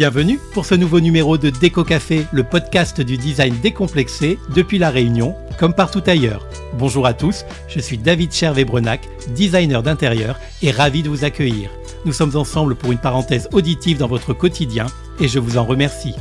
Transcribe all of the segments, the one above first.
Bienvenue pour ce nouveau numéro de Déco Café, le podcast du design décomplexé depuis La Réunion, comme partout ailleurs. Bonjour à tous, je suis David Chervé-Brenac, designer d'intérieur et ravi de vous accueillir. Nous sommes ensemble pour une parenthèse auditive dans votre quotidien et je vous en remercie.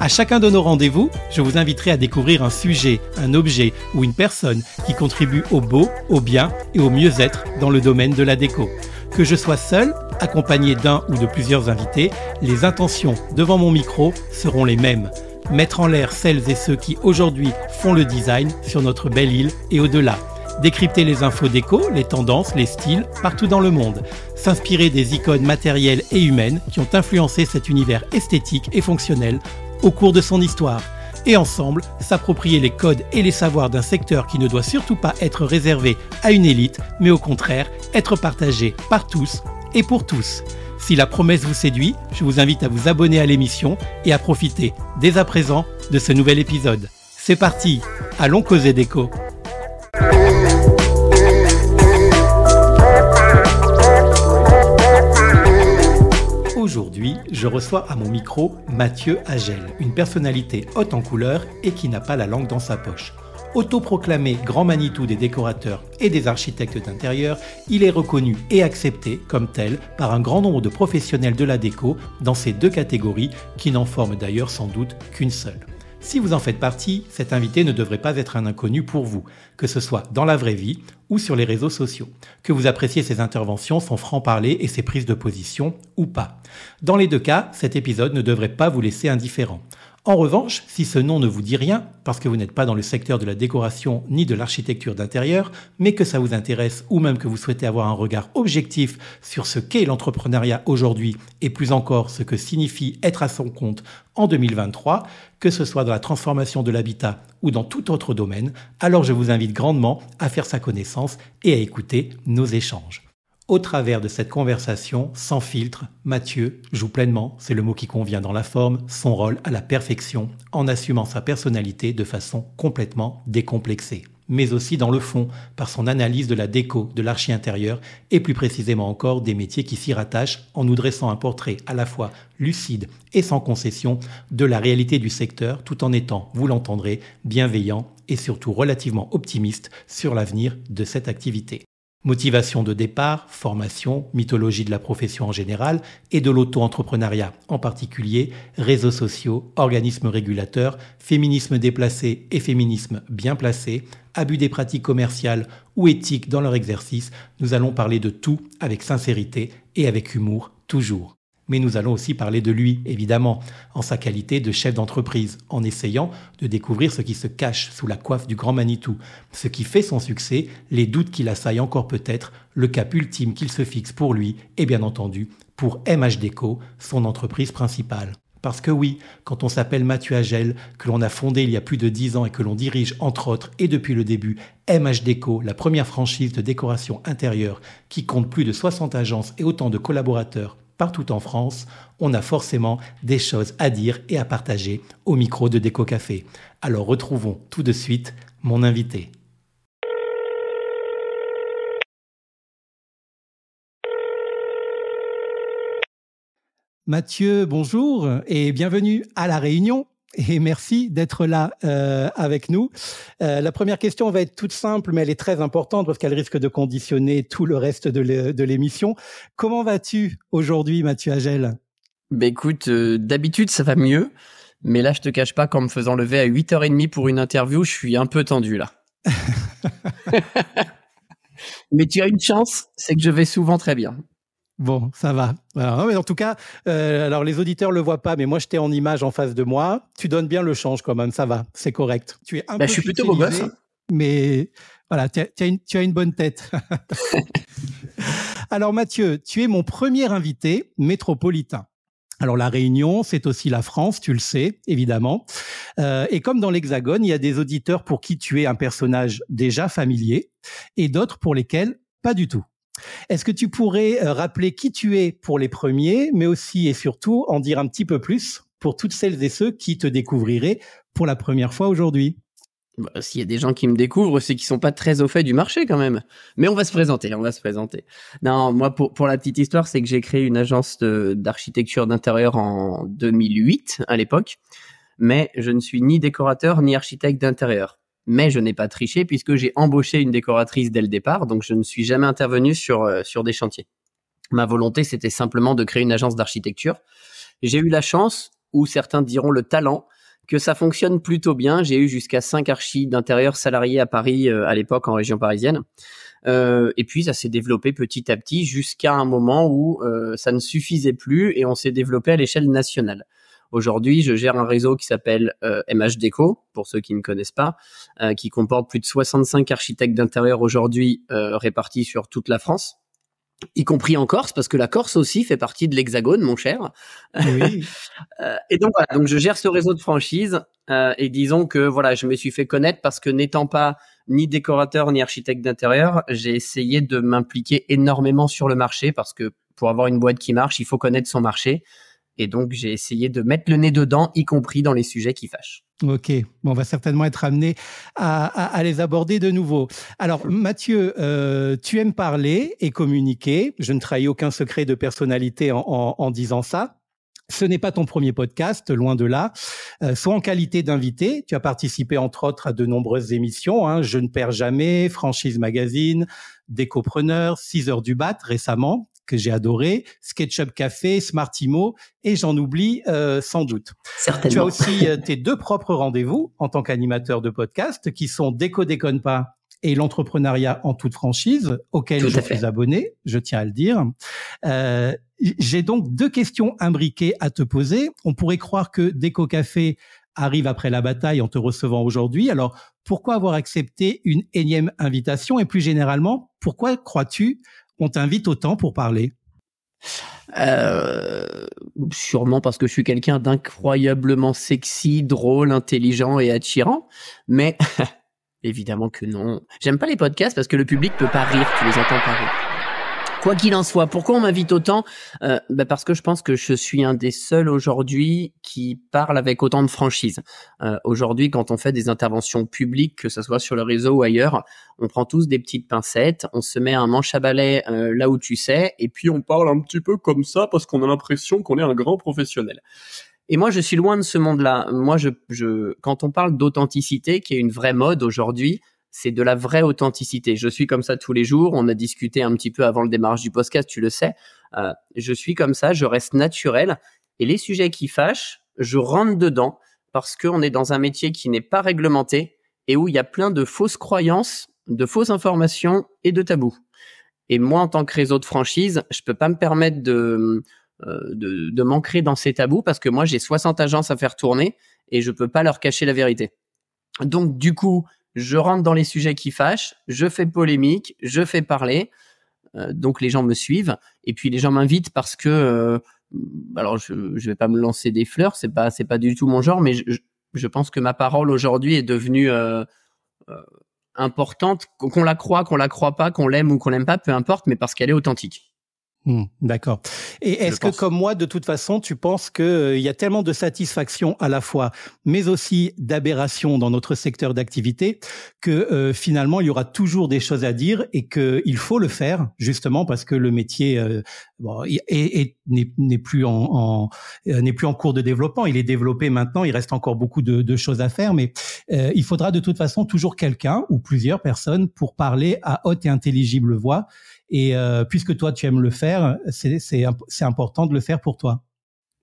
À chacun de nos rendez-vous, je vous inviterai à découvrir un sujet, un objet ou une personne qui contribue au beau, au bien et au mieux-être dans le domaine de la déco. Que je sois seul, accompagné d'un ou de plusieurs invités, les intentions devant mon micro seront les mêmes. Mettre en l'air celles et ceux qui aujourd'hui font le design sur notre belle île et au-delà. Décrypter les infos déco, les tendances, les styles partout dans le monde. S'inspirer des icônes matérielles et humaines qui ont influencé cet univers esthétique et fonctionnel au cours de son histoire et ensemble s'approprier les codes et les savoirs d'un secteur qui ne doit surtout pas être réservé à une élite, mais au contraire être partagé par tous et pour tous. Si la promesse vous séduit, je vous invite à vous abonner à l'émission et à profiter dès à présent de ce nouvel épisode. C'est parti, allons causer déco. Aujourd'hui, je reçois à mon micro Mathieu Agel, une personnalité haute en couleur et qui n'a pas la langue dans sa poche. Autoproclamé grand Manitou des décorateurs et des architectes d'intérieur, il est reconnu et accepté comme tel par un grand nombre de professionnels de la déco dans ces deux catégories qui n'en forment d'ailleurs sans doute qu'une seule. Si vous en faites partie, cet invité ne devrait pas être un inconnu pour vous, que ce soit dans la vraie vie ou sur les réseaux sociaux, que vous appréciez ses interventions, son franc-parler et ses prises de position ou pas. Dans les deux cas, cet épisode ne devrait pas vous laisser indifférent. En revanche, si ce nom ne vous dit rien, parce que vous n'êtes pas dans le secteur de la décoration ni de l'architecture d'intérieur, mais que ça vous intéresse ou même que vous souhaitez avoir un regard objectif sur ce qu'est l'entrepreneuriat aujourd'hui et plus encore ce que signifie être à son compte en 2023, que ce soit dans la transformation de l'habitat ou dans tout autre domaine, alors je vous invite grandement à faire sa connaissance et à écouter nos échanges. Au travers de cette conversation, sans filtre, Mathieu joue pleinement, c'est le mot qui convient dans la forme, son rôle à la perfection, en assumant sa personnalité de façon complètement décomplexée. Mais aussi dans le fond, par son analyse de la déco, de l'archi intérieur, et plus précisément encore des métiers qui s'y rattachent, en nous dressant un portrait à la fois lucide et sans concession de la réalité du secteur, tout en étant, vous l'entendrez, bienveillant et surtout relativement optimiste sur l'avenir de cette activité. Motivation de départ, formation, mythologie de la profession en général et de l'auto-entrepreneuriat en particulier, réseaux sociaux, organismes régulateurs, féminisme déplacé et féminisme bien placé, abus des pratiques commerciales ou éthiques dans leur exercice, nous allons parler de tout avec sincérité et avec humour toujours mais nous allons aussi parler de lui, évidemment, en sa qualité de chef d'entreprise, en essayant de découvrir ce qui se cache sous la coiffe du grand Manitou, ce qui fait son succès, les doutes qu'il assaillent encore peut-être, le cap ultime qu'il se fixe pour lui et bien entendu pour MHDECO, son entreprise principale. Parce que oui, quand on s'appelle Mathieu Agel, que l'on a fondé il y a plus de dix ans et que l'on dirige entre autres et depuis le début MHDECO, la première franchise de décoration intérieure qui compte plus de 60 agences et autant de collaborateurs partout en France, on a forcément des choses à dire et à partager au micro de Déco Café. Alors retrouvons tout de suite mon invité. Mathieu, bonjour et bienvenue à La Réunion et merci d'être là euh, avec nous. Euh, la première question va être toute simple, mais elle est très importante parce qu'elle risque de conditionner tout le reste de l'émission. Comment vas-tu aujourd'hui, Mathieu Agel Ben écoute, euh, d'habitude ça va mieux, mais là je te cache pas qu'en me faisant lever à 8h30 pour une interview, je suis un peu tendu là. mais tu as une chance, c'est que je vais souvent très bien. Bon, ça va. Alors, mais en tout cas, euh, alors les auditeurs le voient pas, mais moi j'étais en image en face de moi. Tu donnes bien le change quand même, ça va, c'est correct. Tu es un bah, peu je suis plutôt beau gosse, hein. mais voilà, tu as, une, tu as une bonne tête. alors Mathieu, tu es mon premier invité métropolitain. Alors la Réunion, c'est aussi la France, tu le sais, évidemment. Euh, et comme dans l'Hexagone, il y a des auditeurs pour qui tu es un personnage déjà familier et d'autres pour lesquels pas du tout. Est-ce que tu pourrais euh, rappeler qui tu es pour les premiers, mais aussi et surtout en dire un petit peu plus pour toutes celles et ceux qui te découvriraient pour la première fois aujourd'hui? Bah, S'il y a des gens qui me découvrent, c'est qu'ils sont pas très au fait du marché quand même. Mais on va se présenter, on va se présenter. Non, moi pour pour la petite histoire, c'est que j'ai créé une agence d'architecture d'intérieur en 2008 à l'époque, mais je ne suis ni décorateur ni architecte d'intérieur. Mais je n'ai pas triché puisque j'ai embauché une décoratrice dès le départ, donc je ne suis jamais intervenu sur euh, sur des chantiers. Ma volonté, c'était simplement de créer une agence d'architecture. J'ai eu la chance, ou certains diront le talent, que ça fonctionne plutôt bien. J'ai eu jusqu'à cinq archis d'intérieur salariés à Paris euh, à l'époque en région parisienne. Euh, et puis ça s'est développé petit à petit jusqu'à un moment où euh, ça ne suffisait plus et on s'est développé à l'échelle nationale. Aujourd'hui, je gère un réseau qui s'appelle MH Déco, pour ceux qui ne connaissent pas, qui comporte plus de 65 architectes d'intérieur aujourd'hui répartis sur toute la France y compris en Corse, parce que la Corse aussi fait partie de l'Hexagone, mon cher. Oui. Euh, et donc voilà, donc je gère ce réseau de franchise euh, et disons que voilà, je me suis fait connaître parce que n'étant pas ni décorateur ni architecte d'intérieur, j'ai essayé de m'impliquer énormément sur le marché parce que pour avoir une boîte qui marche, il faut connaître son marché. Et donc, j'ai essayé de mettre le nez dedans, y compris dans les sujets qui fâchent. Ok, bon, on va certainement être amené à, à, les aborder de nouveau. Alors, Mathieu, euh, tu aimes parler et communiquer. Je ne trahis aucun secret de personnalité en, en, en disant ça. Ce n'est pas ton premier podcast, loin de là. Euh, soit en qualité d'invité, tu as participé entre autres à de nombreuses émissions. Hein, Je ne perds jamais, Franchise Magazine, Décopreneur, 6 heures du bat récemment que j'ai adoré, SketchUp Café, Smartimo, et j'en oublie euh, sans doute. Certainement. Tu as aussi euh, tes deux propres rendez-vous en tant qu'animateur de podcast, qui sont Déco déconne pas et l'entrepreneuriat en toute franchise, auquel je suis abonné, je tiens à le dire. Euh, j'ai donc deux questions imbriquées à te poser. On pourrait croire que Déco Café arrive après la bataille en te recevant aujourd'hui. Alors, pourquoi avoir accepté une énième invitation? Et plus généralement, pourquoi crois-tu on t'invite autant pour parler euh, sûrement parce que je suis quelqu'un d'incroyablement sexy, drôle, intelligent et attirant, mais évidemment que non. J'aime pas les podcasts parce que le public peut pas rire, tu les entends pas rire. Quoi qu'il en soit, pourquoi on m'invite autant? Euh, bah Parce que je pense que je suis un des seuls aujourd'hui qui parle avec autant de franchise. Euh, aujourd'hui, quand on fait des interventions publiques, que ce soit sur le réseau ou ailleurs, on prend tous des petites pincettes, on se met un manche à balai euh, là où tu sais, et puis on parle un petit peu comme ça parce qu'on a l'impression qu'on est un grand professionnel. Et moi, je suis loin de ce monde-là. Moi, je, je, quand on parle d'authenticité, qui est une vraie mode aujourd'hui, c'est de la vraie authenticité. Je suis comme ça tous les jours. On a discuté un petit peu avant le démarrage du podcast, tu le sais. Euh, je suis comme ça, je reste naturel. Et les sujets qui fâchent, je rentre dedans parce qu'on est dans un métier qui n'est pas réglementé et où il y a plein de fausses croyances, de fausses informations et de tabous. Et moi, en tant que réseau de franchise, je peux pas me permettre de, euh, de, de m'ancrer dans ces tabous parce que moi, j'ai 60 agences à faire tourner et je peux pas leur cacher la vérité. Donc, du coup, je rentre dans les sujets qui fâchent, je fais polémique, je fais parler, euh, donc les gens me suivent, et puis les gens m'invitent parce que, euh, alors je, je vais pas me lancer des fleurs, c'est pas c'est pas du tout mon genre, mais je, je pense que ma parole aujourd'hui est devenue euh, importante, qu'on la croit, qu'on la croit pas, qu'on l'aime ou qu'on l'aime pas, peu importe, mais parce qu'elle est authentique. Hmm, d'accord. Et est-ce que, comme moi, de toute façon, tu penses qu'il euh, y a tellement de satisfaction à la fois, mais aussi d'aberration dans notre secteur d'activité, que euh, finalement, il y aura toujours des choses à dire et qu'il faut le faire, justement, parce que le métier euh, bon, n'est plus en, n'est plus en cours de développement. Il est développé maintenant. Il reste encore beaucoup de, de choses à faire, mais il faudra de toute façon toujours quelqu'un ou plusieurs personnes pour parler à haute et intelligible voix et euh, puisque toi tu aimes le faire, c'est important de le faire pour toi.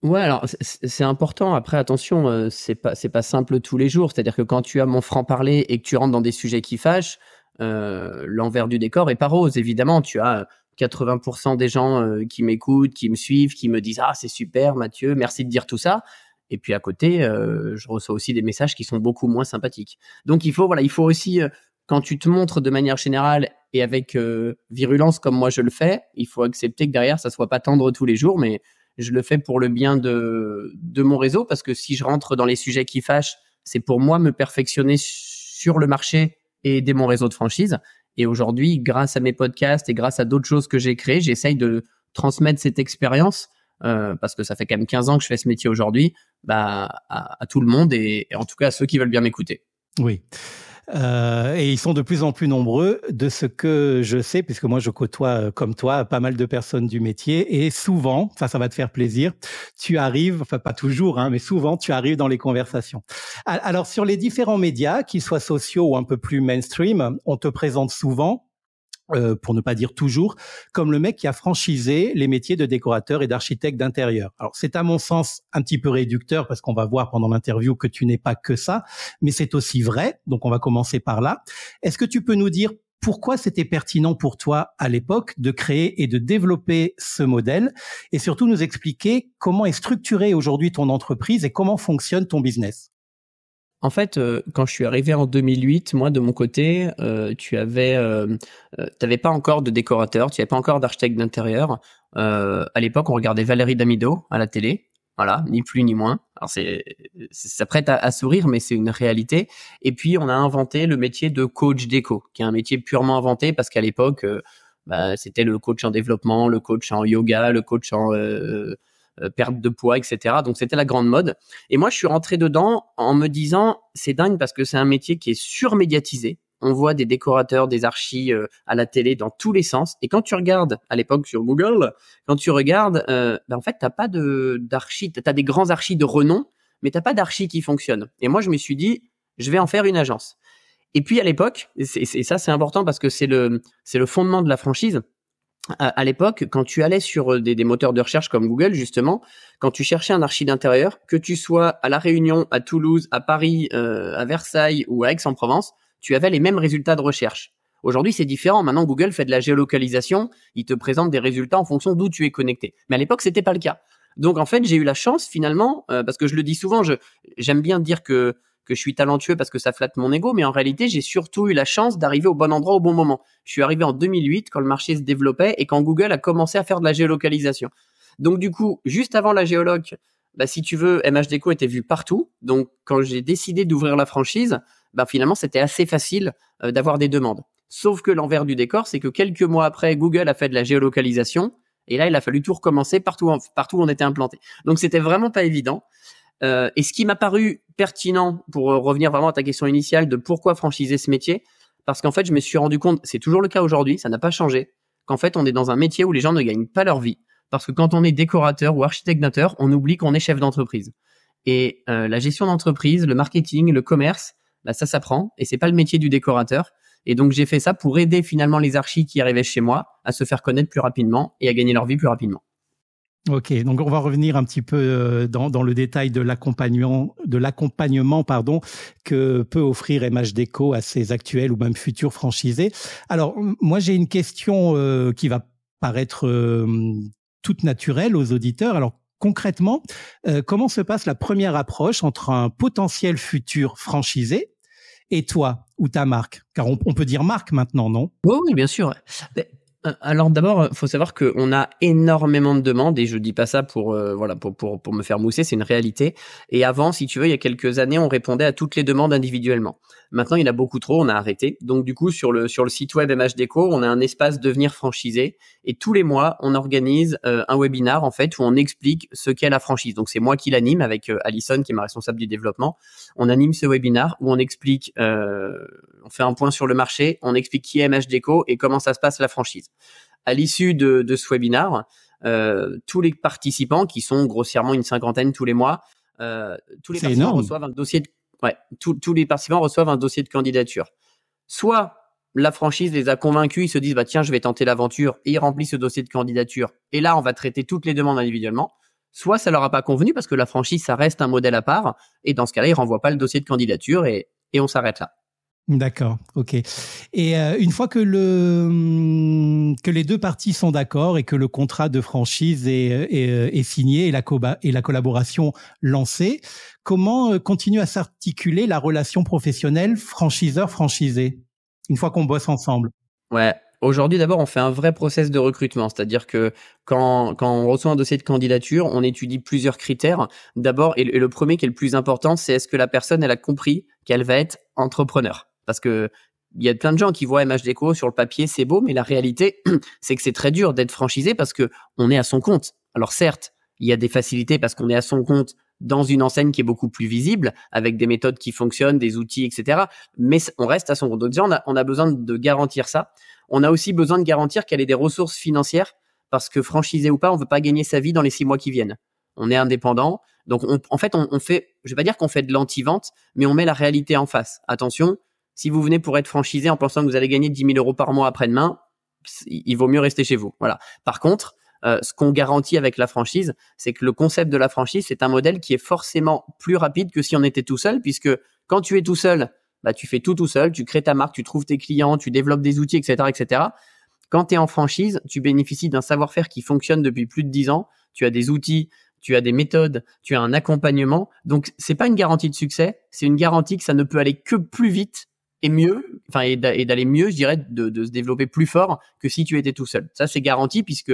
Ouais, alors c'est important. Après, attention, euh, c'est pas c'est pas simple tous les jours. C'est-à-dire que quand tu as mon franc parler et que tu rentres dans des sujets qui fâchent, euh, l'envers du décor est pas rose. Évidemment, tu as 80% des gens euh, qui m'écoutent, qui me suivent, qui me disent ah c'est super Mathieu, merci de dire tout ça. Et puis à côté, euh, je reçois aussi des messages qui sont beaucoup moins sympathiques. Donc il faut voilà, il faut aussi quand tu te montres de manière générale et avec euh, virulence comme moi je le fais, il faut accepter que derrière ça soit pas tendre tous les jours, mais je le fais pour le bien de de mon réseau parce que si je rentre dans les sujets qui fâchent, c'est pour moi me perfectionner sur le marché et aider mon réseau de franchise. Et aujourd'hui, grâce à mes podcasts et grâce à d'autres choses que j'ai créées, j'essaye de transmettre cette expérience euh, parce que ça fait quand même 15 ans que je fais ce métier aujourd'hui, bah, à, tout le monde et, et en tout cas à ceux qui veulent bien m'écouter. Oui. Euh, et ils sont de plus en plus nombreux de ce que je sais, puisque moi je côtoie euh, comme toi pas mal de personnes du métier et souvent, ça ça va te faire plaisir, tu arrives, enfin pas toujours, hein, mais souvent tu arrives dans les conversations. Alors sur les différents médias, qu'ils soient sociaux ou un peu plus mainstream, on te présente souvent euh, pour ne pas dire toujours, comme le mec qui a franchisé les métiers de décorateur et d'architecte d'intérieur. Alors c'est à mon sens un petit peu réducteur parce qu'on va voir pendant l'interview que tu n'es pas que ça, mais c'est aussi vrai, donc on va commencer par là. Est-ce que tu peux nous dire pourquoi c'était pertinent pour toi à l'époque de créer et de développer ce modèle et surtout nous expliquer comment est structurée aujourd'hui ton entreprise et comment fonctionne ton business? En fait, euh, quand je suis arrivé en 2008, moi de mon côté, euh, tu avais, euh, t'avais pas encore de décorateur, tu avais pas encore d'architecte d'intérieur. à l'époque, on regardait Valérie Damido à la télé, voilà, ni plus ni moins. Alors c'est, ça prête à, sourire, mais c'est une réalité. Et puis on a inventé le métier de coach déco, qui est un métier purement inventé parce qu'à l'époque, bah, c'était le coach en développement, le coach en yoga, le coach en euh, perte de poids, etc. Donc c'était la grande mode. Et moi, je suis rentré dedans en me disant, c'est dingue parce que c'est un métier qui est surmédiatisé. On voit des décorateurs, des archis euh, à la télé dans tous les sens. Et quand tu regardes, à l'époque sur Google, quand tu regardes, euh, ben en fait, t'as pas de d'archis. T'as des grands archis de renom, mais t'as pas d'archis qui fonctionnent. Et moi, je me suis dit, je vais en faire une agence. Et puis à l'époque, et, et ça c'est important parce que c'est le c'est le fondement de la franchise à, l'époque, quand tu allais sur euh, des, moteurs de recherche comme Google, justement, quand tu cherchais un archi d'intérieur, que tu sois à La Réunion, à Toulouse, à Paris, euh, à Versailles ou à Aix-en-Provence, tu avais les mêmes résultats de recherche. Aujourd'hui, c'est différent. Maintenant, Google fait de la géolocalisation. Il te présente des résultats en fonction d'où tu es connecté. Mais à l'époque, c'était pas le cas. Donc, en fait, j'ai eu la chance, finalement, euh, parce que je le dis souvent, j'aime bien dire que que je suis talentueux parce que ça flatte mon ego, mais en réalité, j'ai surtout eu la chance d'arriver au bon endroit au bon moment. Je suis arrivé en 2008 quand le marché se développait et quand Google a commencé à faire de la géolocalisation. Donc du coup, juste avant la géologue, bah, si tu veux, MHDeco était vu partout. Donc quand j'ai décidé d'ouvrir la franchise, bah, finalement, c'était assez facile euh, d'avoir des demandes. Sauf que l'envers du décor, c'est que quelques mois après, Google a fait de la géolocalisation. Et là, il a fallu tout recommencer partout, partout où on était implanté. Donc, c'était vraiment pas évident. Euh, et ce qui m'a paru pertinent pour euh, revenir vraiment à ta question initiale de pourquoi franchiser ce métier, parce qu'en fait, je me suis rendu compte, c'est toujours le cas aujourd'hui, ça n'a pas changé, qu'en fait, on est dans un métier où les gens ne gagnent pas leur vie. Parce que quand on est décorateur ou architecte d'intérieur, on oublie qu'on est chef d'entreprise. Et euh, la gestion d'entreprise, le marketing, le commerce, bah, ça s'apprend et c'est pas le métier du décorateur. Et donc j'ai fait ça pour aider finalement les archis qui arrivaient chez moi à se faire connaître plus rapidement et à gagner leur vie plus rapidement. Ok, donc on va revenir un petit peu euh, dans, dans le détail de l'accompagnement, de l'accompagnement pardon que peut offrir MH Déco à ses actuels ou même futurs franchisés. Alors moi j'ai une question euh, qui va paraître euh, toute naturelle aux auditeurs. Alors concrètement, comment se passe la première approche entre un potentiel futur franchisé et toi ou ta marque? Car on, peut dire marque maintenant, non? Oui, bien sûr. Euh, alors d'abord, faut savoir qu'on a énormément de demandes et je dis pas ça pour euh, voilà pour, pour pour me faire mousser, c'est une réalité. Et avant, si tu veux, il y a quelques années, on répondait à toutes les demandes individuellement. Maintenant, il y en a beaucoup trop, on a arrêté. Donc du coup, sur le sur le site web MHDeco, on a un espace devenir franchisé et tous les mois, on organise euh, un webinar en fait où on explique ce qu'est la franchise. Donc c'est moi qui l'anime avec Alison qui est ma responsable du développement. On anime ce webinar où on explique on fait un point sur le marché, on explique qui est MHDeco et comment ça se passe la franchise. À l'issue de, de, ce webinar, euh, tous les participants, qui sont grossièrement une cinquantaine tous les mois, euh, tous les participants reçoivent un dossier de, ouais, tous les participants reçoivent un dossier de candidature. Soit la franchise les a convaincus, ils se disent bah tiens je vais tenter l'aventure et ils remplissent ce dossier de candidature et là on va traiter toutes les demandes individuellement. Soit ça leur a pas convenu parce que la franchise ça reste un modèle à part et dans ce cas-là ils renvoient pas le dossier de candidature et, et on s'arrête là. D'accord, ok. Et euh, une fois que le hum, que les deux parties sont d'accord et que le contrat de franchise est, est, signé et la, et la collaboration lancée, comment euh, continue à s'articuler la relation professionnelle franchiseur-franchisé une fois qu'on bosse ensemble? Ouais, Aujourd'hui, d'abord, on fait un vrai process de recrutement, c'est-à-dire que quand, quand on reçoit un dossier de candidature, on étudie plusieurs critères. D'abord, et le premier qui est le plus important, c'est est-ce que la personne elle a compris qu'elle va être entrepreneur? Parce que il y a plein de gens qui voient MHDeco sur le papier, c'est beau, mais la réalité, c'est que c'est très dur d'être franchisé parce que on est à son compte. Alors certes, il y a des facilités parce qu'on est à son compte dans une enseigne qui est beaucoup plus visible, avec des méthodes qui fonctionnent, des outils, etc. Mais on reste à son compte. Donc déjà, on a, besoin de garantir ça. On a aussi besoin de garantir qu'elle ait des ressources financières, parce que franchisé ou pas, on veut pas gagner sa vie dans les six mois qui viennent. On est indépendant, donc en fait, on, on, fait, je vais pas dire qu'on fait de l'anti-vente, mais on met la réalité en face. Attention, si vous venez pour être franchisé en pensant que vous allez gagner 10 000 euros par mois après-demain, il vaut mieux rester chez vous. Voilà. Par contre, euh, ce qu'on garantit avec la franchise, c'est que le concept de la franchise, c'est un modèle qui est forcément plus rapide que si on était tout seul, puisque quand tu es tout seul, bah, tu fais tout tout seul, tu crées ta marque, tu trouves tes clients, tu développes des outils, etc., etc. Quand tu es en franchise, tu bénéficies d'un savoir-faire qui fonctionne depuis plus de 10 ans, tu as des outils, tu as des méthodes, tu as un accompagnement. Donc, c'est pas une garantie de succès, c'est une garantie que ça ne peut aller que plus vite et mieux, enfin, et d'aller mieux, je dirais, de, de se développer plus fort que si tu étais tout seul. Ça, c'est garanti puisque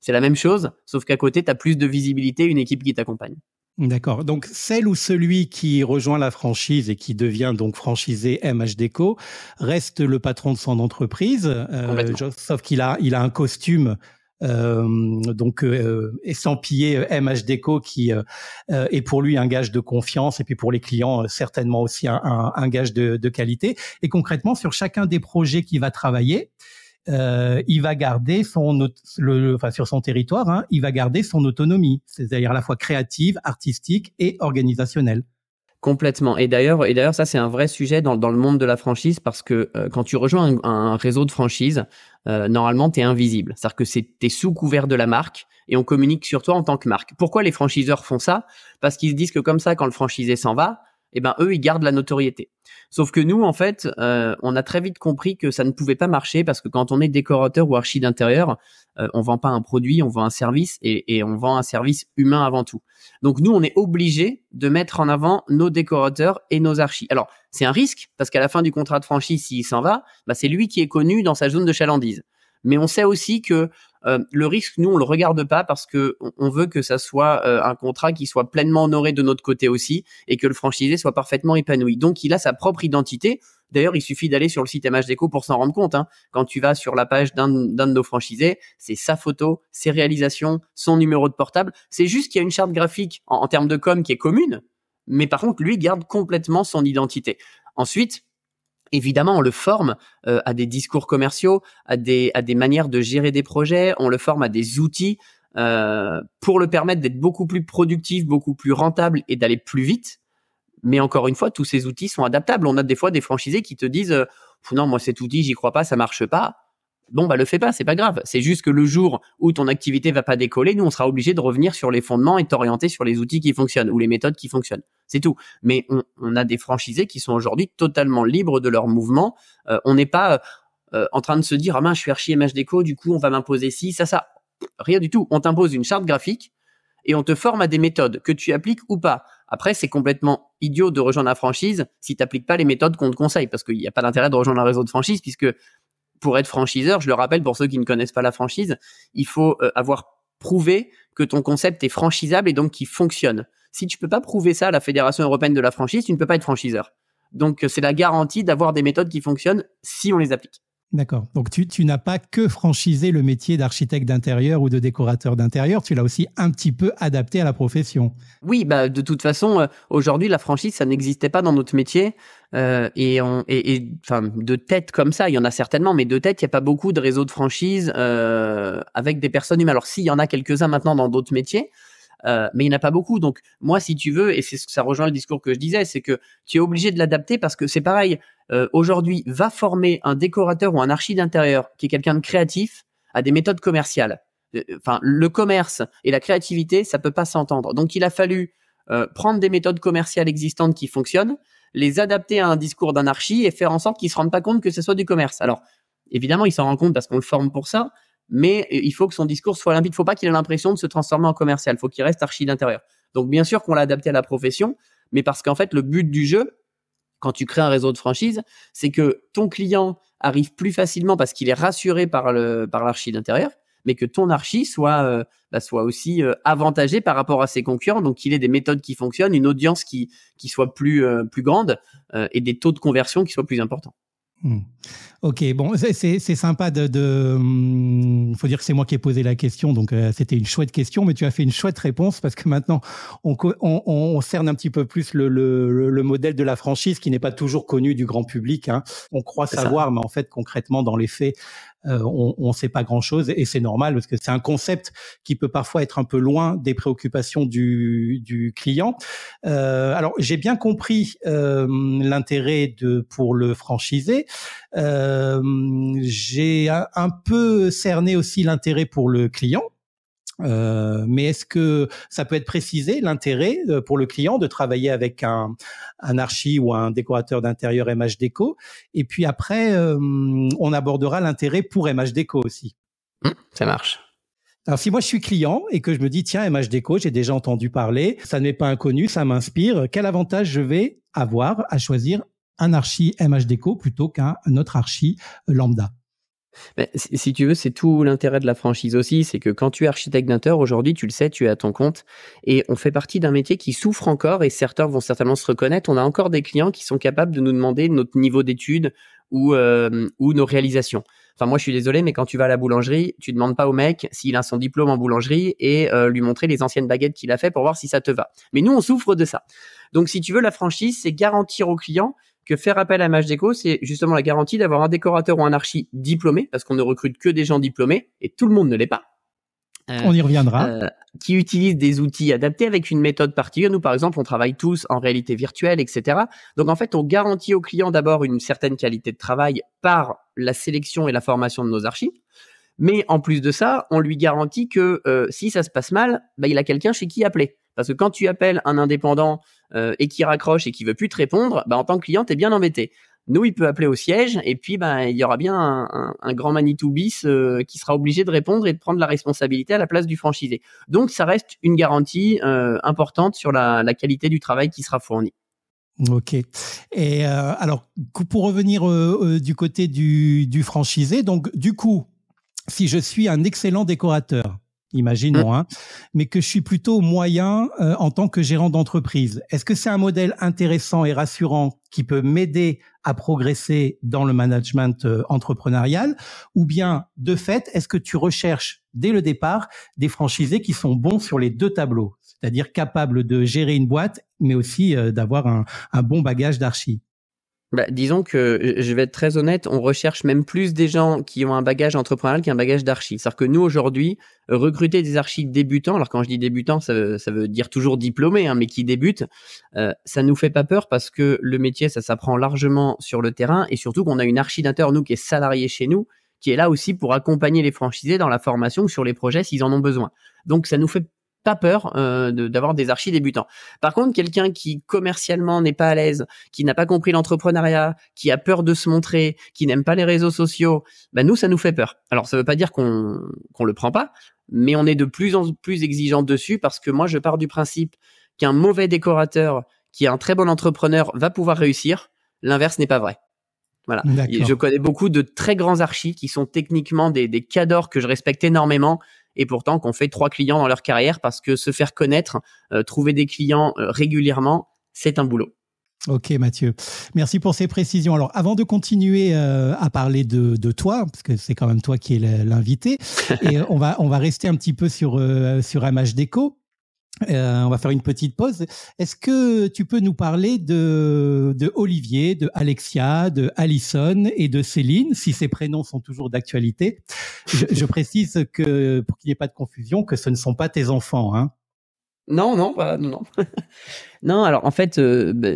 c'est la même chose, sauf qu'à côté, tu as plus de visibilité, une équipe qui t'accompagne. D'accord. Donc, celle ou celui qui rejoint la franchise et qui devient donc franchisé MHDco reste le patron de son entreprise, euh, sauf qu'il a, il a un costume donc euh, estampillé euh, MHDco qui euh, est pour lui un gage de confiance et puis pour les clients certainement aussi un, un, un gage de, de, qualité. Et concrètement, sur chacun des projets qu'il va travailler, euh, il va garder son, le, enfin sur son territoire, hein, il va garder son autonomie, c'est-à-dire à la fois créative, artistique et organisationnelle. Complètement. Et d'ailleurs, et d'ailleurs, ça c'est un vrai sujet dans, dans le monde de la franchise parce que euh, quand tu rejoins un, un réseau de franchise, euh, normalement t'es invisible. C'est-à-dire que c'est t'es sous couvert de la marque et on communique sur toi en tant que marque. Pourquoi les franchiseurs font ça? Parce qu'ils se disent que comme ça, quand le franchisé s'en va, eh ben eux ils gardent la notoriété. Sauf que nous en fait, euh, on a très vite compris que ça ne pouvait pas marcher parce que quand on est décorateur ou archi d'intérieur, euh, on vend pas un produit, on vend un service et, on vend un service humain avant tout. Donc nous on est obligé de mettre en avant nos décorateurs et nos archis. Alors c'est un risque parce qu'à la fin du contrat de franchise s'il s'en va, bah, c'est lui qui est connu dans sa zone de chalandise. Mais on sait aussi que euh, le risque, nous, on le regarde pas parce que on veut que ça soit euh, un contrat qui soit pleinement honoré de notre côté aussi et que le franchisé soit parfaitement épanoui. Donc, il a sa propre identité. D'ailleurs, il suffit d'aller sur le site MHDeco pour s'en rendre compte. Hein. Quand tu vas sur la page d'un de nos franchisés, c'est sa photo, ses réalisations, son numéro de portable. C'est juste qu'il y a une charte graphique en, en termes de com qui est commune, mais par contre, lui garde complètement son identité. Ensuite, Évidemment, on le forme euh, à des discours commerciaux, à des, à des manières de gérer des projets, on le forme à des outils euh, pour le permettre d'être beaucoup plus productif, beaucoup plus rentable et d'aller plus vite. Mais encore une fois, tous ces outils sont adaptables. On a des fois des franchisés qui te disent euh, non, moi cet outil, j'y crois pas, ça marche pas bon bah le fais pas, c'est pas grave. C'est juste que le jour où ton activité va pas décoller, nous on sera obligé de revenir sur les fondements et t'orienter sur les outils qui fonctionnent ou les méthodes qui fonctionnent. C'est tout. Mais on, a des franchisés qui sont aujourd'hui totalement libres de leur mouvement. Euh, on n'est pas euh, en train de se dire ah ben je suis archi MHDeco, du coup on va m'imposer ci, ça, ça. Rien du tout. On t'impose une charte graphique et on te forme à des méthodes que tu appliques ou pas. Après, c'est complètement idiot de rejoindre la franchise si tu n'appliques pas les méthodes qu'on te conseille, parce qu'il n'y a pas d'intérêt de rejoindre un réseau de franchise, puisque pour être franchiseur, je le rappelle pour ceux qui ne connaissent pas la franchise, il faut euh, avoir prouvé que ton concept est franchisable et donc qui fonctionne. Si tu peux pas prouver ça à la Fédération européenne de la franchise, tu ne peux pas être franchiseur. Donc euh, c'est la garantie d'avoir des méthodes qui fonctionnent si on les applique. D'accord. Donc tu, n'as pas que franchisé le métier d'architecte d'intérieur ou de décorateur d'intérieur, tu l'as aussi un petit peu adapté à la profession. Oui, bah de toute façon, euh, aujourd'hui la franchise ça n'existait pas dans notre métier euh, et on et, enfin de tête comme ça, il y en a certainement, mais de tête il y a pas beaucoup de réseaux de franchise euh, avec des personnes humaines. Alors s'il y en a quelques uns maintenant dans d'autres métiers, mais il n'y en a pas beaucoup. Donc moi, si tu veux, et c'est ça rejoint le discours que je disais, c'est que tu es obligé de l'adapter parce que c'est pareil. Euh, aujourd'hui, va former un décorateur ou un archi d'intérieur qui est quelqu'un de créatif à des méthodes commerciales. Euh, enfin, le commerce et la créativité, ça peut pas s'entendre. Donc il a fallu prendre des méthodes commerciales existantes qui fonctionnent, les adapter à un discours d'un archi et faire en sorte qu'ils se rendent pas compte que ce soit du commerce. Alors évidemment, il s'en rend compte parce qu'on le forme pour ça, mais il faut que son discours soit limpide. Il faut pas qu'il ait l'impression de se transformer en commercial. Il faut qu'il reste archi d'intérieur. Donc bien sûr qu'on l'a adapté à la profession, mais parce qu'en fait le but du jeu, quand tu crées un réseau de franchise, c'est que ton client arrive plus facilement parce qu'il est rassuré par le par l'archi d'intérieur, mais que ton archi soit euh, bah, soit aussi euh, avantagé par rapport à ses concurrents, donc qu'il ait des méthodes qui fonctionnent, une audience qui qui soit plus euh, plus grande et des taux de conversion qui soient plus importants. Hmm. Ok, bon, c'est sympa de, de, hum, faut dire que c'est moi qui ai posé la question, donc euh, c'était une chouette question, mais tu as fait une chouette réponse parce que maintenant on, on, on cerne un petit peu plus le, le, le, modèle de la franchise qui n'est pas toujours connu du grand public. Hein. On croit savoir, mais en fait concrètement dans les faits, euh, on ne sait pas grand-chose et c'est normal parce que c'est un concept qui peut parfois être un peu loin des préoccupations du, client. Euh, alors j'ai bien compris euh, l'intérêt de pour le franchisé. Euh, j'ai un, peu cerné aussi l'intérêt pour le client. Euh, mais est-ce que ça peut être précisé l'intérêt euh, pour le client de travailler avec un, un archi ou un décorateur d'intérieur MH Déco? Et puis après, euh, on abordera l'intérêt pour MH Déco aussi. Mmh, ça marche. Alors si moi je suis client et que je me dis tiens MH Déco, j'ai déjà entendu parler, ça n'est pas inconnu, ça m'inspire, quel avantage je vais avoir à choisir un archi MH Déco plutôt qu'un autre archi lambda? Si tu veux, c'est tout l'intérêt de la franchise aussi, c'est que quand tu es architecte d'intérieur, aujourd'hui, tu le sais, tu es à ton compte, et on fait partie d'un métier qui souffre encore, et certains vont certainement se reconnaître. On a encore des clients qui sont capables de nous demander notre niveau d'études ou euh, ou nos réalisations. Enfin, moi, je suis désolé, mais quand tu vas à la boulangerie, tu demandes pas au mec s'il a son diplôme en boulangerie et euh, lui montrer les anciennes baguettes qu'il a fait pour voir si ça te va. Mais nous, on souffre de ça. Donc, si tu veux, la franchise, c'est garantir au client que faire appel à Mage Déco, c'est justement la garantie d'avoir un décorateur ou un archi diplômé, parce qu'on ne recrute que des gens diplômés, et tout le monde ne l'est pas. Euh, on y reviendra. Euh, qui utilisent des outils adaptés avec une méthode particulière. Nous, par exemple, on travaille tous en réalité virtuelle, etc. Donc, en fait, on garantit aux clients d'abord une certaine qualité de travail par la sélection et la formation de nos archis. Mais en plus de ça, on lui garantit que euh, si ça se passe mal, bah, il a quelqu'un chez qui appeler. Parce que quand tu appelles un indépendant euh, et qui raccroche et qui veut plus te répondre, bah, en tant que client, t'es bien embêté. Nous, il peut appeler au siège et puis bah, il y aura bien un, un, grand Manitou bis euh, qui sera obligé de répondre et de prendre la responsabilité à la place du franchisé. Donc, ça reste une garantie euh, importante sur la, la, qualité du travail qui sera fourni. Ok. Et alors, pour revenir du côté du, du franchisé, donc du coup, si je suis un excellent décorateur, imaginons, mmh. hein, mais que je suis plutôt moyen euh, en tant que gérant d'entreprise. Est-ce que c'est un modèle intéressant et rassurant qui peut m'aider à progresser dans le management euh, entrepreneurial ou bien de fait, est-ce que tu recherches dès le départ des franchisés qui sont bons sur les deux tableaux, c'est-à-dire capables de gérer une boîte mais aussi euh, d'avoir un, un bon bagage d'archi? Bah, disons que je vais être très honnête, on recherche même plus des gens qui ont un bagage entrepreneurial qu'un bagage d'archi. C'est-à-dire que nous aujourd'hui, recruter des archis débutants, alors quand je dis débutants, ça, veut, dire toujours diplômés, hein, mais qui débutent, euh, ça nous fait pas peur parce que le métier, ça s'apprend largement sur le terrain et surtout qu'on a une archi nous qui est salarié chez nous, qui est là aussi pour accompagner les franchisés dans la formation sur les projets s'ils en ont besoin. Donc ça nous fait pas peur euh, d'avoir des archis débutants. Par contre, quelqu'un qui commercialement n'est pas à l'aise, qui n'a pas compris l'entrepreneuriat, qui a peur de se montrer, qui n'aime pas les réseaux sociaux, ben nous ça nous fait peur. Alors ça veut pas dire qu'on qu'on le prend pas, mais on est de plus en plus exigeant dessus parce que moi je pars du principe qu'un mauvais décorateur qui est un très bon entrepreneur va pouvoir réussir. L'inverse n'est pas vrai. Voilà. Je connais beaucoup de très grands archis qui sont techniquement des, des cadors que je respecte énormément, et pourtant qu'on fait trois clients dans leur carrière parce que se faire connaître, euh, trouver des clients euh, régulièrement, c'est un boulot. Ok Mathieu, merci pour ces précisions. Alors avant de continuer euh, à parler de, de toi, parce que c'est quand même toi qui es l'invité, et on va on va rester un petit peu sur sur MH Déco. Euh, on va faire une petite pause. Est-ce que tu peux nous parler de, de Olivier, de Alexia, de Alison et de Céline, si ces prénoms sont toujours d'actualité? Je, je, précise que, pour qu'il n'y ait pas de confusion, que ce ne sont pas tes enfants. Hein non, non, pas, non, non. non, alors en fait, euh, bah,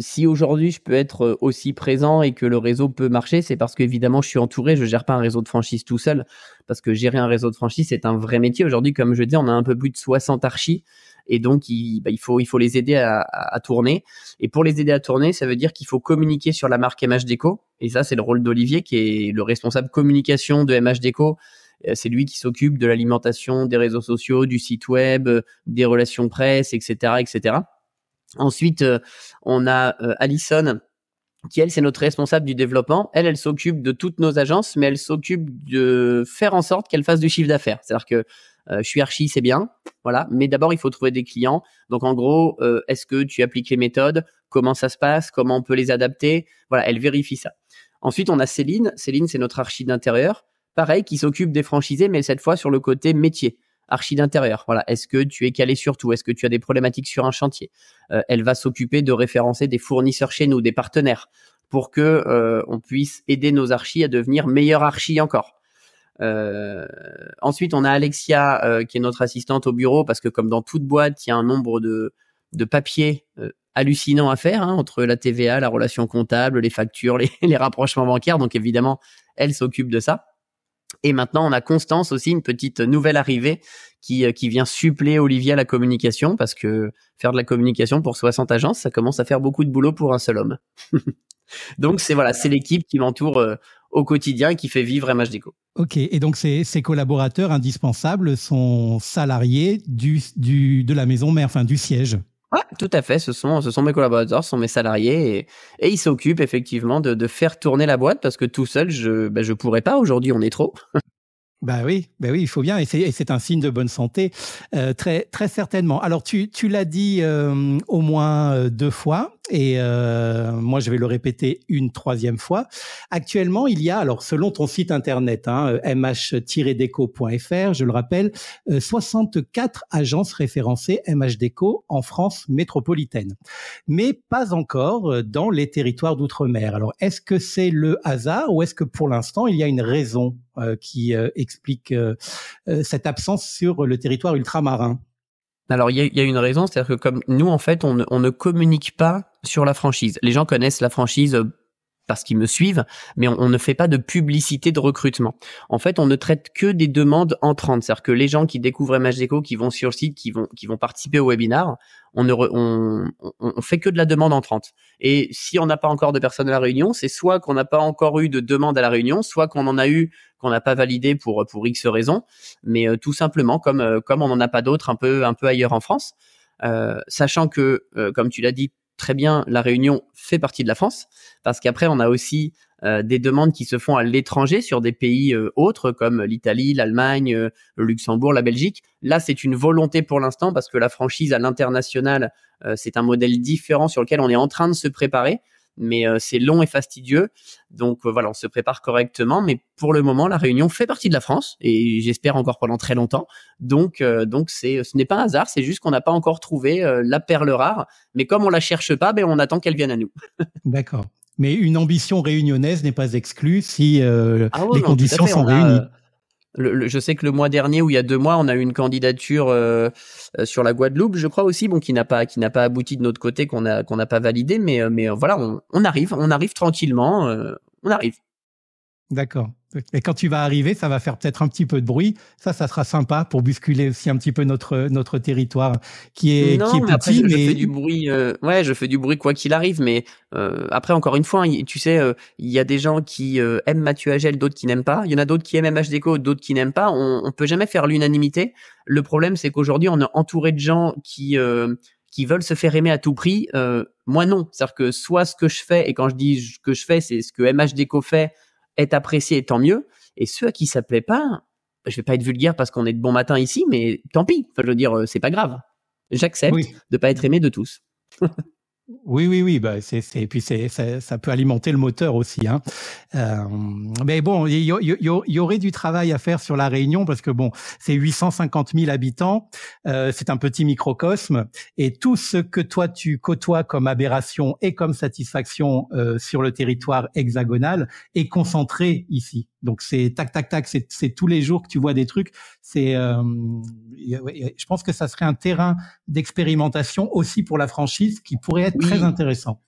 si aujourd'hui je peux être aussi présent et que le réseau peut marcher, c'est parce qu'évidemment je suis entouré, je gère pas un réseau de franchise tout seul, parce que gérer un réseau de franchise c'est un vrai métier. Aujourd'hui, comme je dis, on a un peu plus de 60 archis et donc il, bah, il faut il faut les aider à, à, tourner. Et pour les aider à tourner, ça veut dire qu'il faut communiquer sur la marque MH Déco. Et ça, c'est le rôle d'Olivier qui est le responsable communication de MH Déco euh, c'est lui qui s'occupe de l'alimentation des réseaux sociaux, du site web, euh, des relations presse, etc., etc. Ensuite, euh, on a Alison qui elle c'est notre responsable du développement. Elle, elle s'occupe de toutes nos agences, mais elle s'occupe de faire en sorte qu'elles fassent du chiffre d'affaires. C'est-à-dire que je suis archi, c'est bien, voilà, mais d'abord il faut trouver des clients. Donc en gros, est-ce que tu appliques les méthodes? Comment ça se passe? Comment on peut les adapter? Voilà, elle vérifie ça. Ensuite, on a Céline. Céline, c'est notre archi d'intérieur pareil, qui s'occupe des franchisés, mais cette fois sur le côté métier archi d'intérieur. Voilà, est-ce que tu es calé sur tout? Est-ce que tu as des problématiques sur un chantier? Euh, Elle va s'occuper de référencer des fournisseurs chez nous, des partenaires, pour que euh, on puisse aider nos archis à devenir meilleurs archis encore. Euh, ensuite, on a Alexia qui est notre assistante au bureau parce que comme dans toute boîte, il y a un nombre de, de papiers hallucinants à faire hein, entre la TVA, la relation comptable, les factures, les, les rapprochements bancaires. Donc évidemment, elle s'occupe de ça. Et maintenant, on a Constance aussi, une petite nouvelle arrivée qui, euh, qui vient suppléer Olivier à la communication parce que faire de la communication pour 60 agences, ça commence à faire beaucoup de boulot pour un seul homme. donc c'est voilà, c'est l'équipe qui m'entoure euh, au quotidien et qui fait vivre MHDeco. Ok, et donc ces, ces collaborateurs indispensables sont salariés du, du, de la maison mère, enfin du siège. Ouais, tout à fait. Ce sont, ce sont mes collaborateurs, ce sont mes salariés et, ils s'occupent effectivement de, de, faire tourner la boîte parce que tout seul, je, ben, je pourrais pas. Aujourd'hui, on est trop. Bah oui, bah oui, il faut bien, et c'est un signe de bonne santé, euh, très très certainement. Alors tu tu l'as dit euh, au moins euh, deux fois, et euh, moi je vais le répéter une troisième fois. Actuellement, il y a, alors selon ton site internet, hein, mh-deco.fr, je le rappelle, 64 agences référencées MH en France métropolitaine, mais pas encore dans les territoires d'outre-mer. Alors est-ce que c'est le hasard ou est-ce que pour l'instant il y a une raison euh, qui euh, explique euh, cette absence sur le territoire ultramarin alors il y a, une raison, c'est-à-dire que comme nous en fait on on ne communique pas sur la franchise. Les gens connaissent la franchise parce qu'ils me suivent, mais on, ne fait pas de publicité de recrutement. En fait, on ne traite que des demandes entrantes, c'est-à-dire que les gens qui découvrent MHDeco, qui vont sur le site, qui vont qui vont participer au webinar, on ne on, on, fait que de la demande entrante. Et si on n'a pas encore de personnes à la réunion, c'est soit qu'on n'a pas encore eu de demande à la réunion, soit qu'on en a eu qu'on n'a pas validé pour pour X raisons, mais euh, tout simplement comme euh, comme on n'en a pas d'autres un peu un peu ailleurs en France. Euh, sachant que, comme tu l'as dit, très bien, la Réunion fait partie de la France, parce qu'après, on a aussi euh, des demandes qui se font à l'étranger sur des pays euh, autres comme l'Italie, l'Allemagne, euh, le Luxembourg, la Belgique. Là, c'est une volonté pour l'instant parce que la franchise à l'international, c'est un modèle différent sur lequel on est en train de se préparer mais euh, c'est long et fastidieux. Donc euh, voilà, on se prépare correctement, mais pour le moment, la Réunion fait partie de la France et j'espère encore pendant très longtemps. Donc euh, donc c'est ce n'est pas un hasard, c'est juste qu'on n'a pas encore trouvé la perle rare, mais comme on la cherche pas, ben on attend qu'elle vienne à nous. D'accord. Mais une ambition réunionnaise n'est pas exclue si ah les conditions sont réunies je sais que le mois dernier ou il y a deux mois, on a eu une candidature euh, euh, sur la Guadeloupe, je crois aussi, bon, qui n'a pas qui n'a pas abouti de notre côté, qu'on a qu'on n'a pas validé, mais euh, mais voilà, on, on, arrive, on arrive tranquillement, on arrive. D'accord. Et quand tu vas arriver, ça va faire peut-être un petit peu de bruit. Ça, ça sera sympa pour bousculer aussi un petit peu notre notre territoire qui est qui est mais petit. je, fais du bruit. Euh, ouais, je fais du bruit quoi qu'il arrive. Mais euh, après, encore une fois, tu sais, euh, il y a des gens qui aiment Mathieu Agel, d'autres qui n'aiment pas. Il y en a d'autres qui aiment MH Déco, d'autres qui n'aiment pas. On, on peut jamais faire l'unanimité. Le problème, c'est qu'aujourd'hui, on est entouré de gens qui qui veulent se faire aimer à tout prix. moi, non. C'est-à-dire que soit ce que je fais, et quand je dis ce que je fais, c'est ce que MH Déco fait est apprécié, tant mieux. Et ceux à qui ça plaît pas, je vais pas être vulgaire parce qu'on est de bon matin ici, mais tant pis. Enfin, je veux dire, euh, c'est pas grave. J'accepte de pas être aimé de tous. Oui, oui, oui. Bah, c'est, c'est, et puis c'est, ça, ça, peut alimenter le moteur aussi. Hein. Euh, mais bon, il y, y, aurait du travail à faire sur la Réunion parce que bon, c'est 850 000 habitants, euh, c'est un petit microcosme, et tout ce que toi tu côtoies comme aberration et comme satisfaction euh, sur le territoire hexagonal est concentré ici. Donc c'est tac tac tac, c'est tous les jours que tu vois des trucs. C'est, euh, je pense que ça serait un terrain d'expérimentation aussi pour la franchise qui pourrait être très intéressant.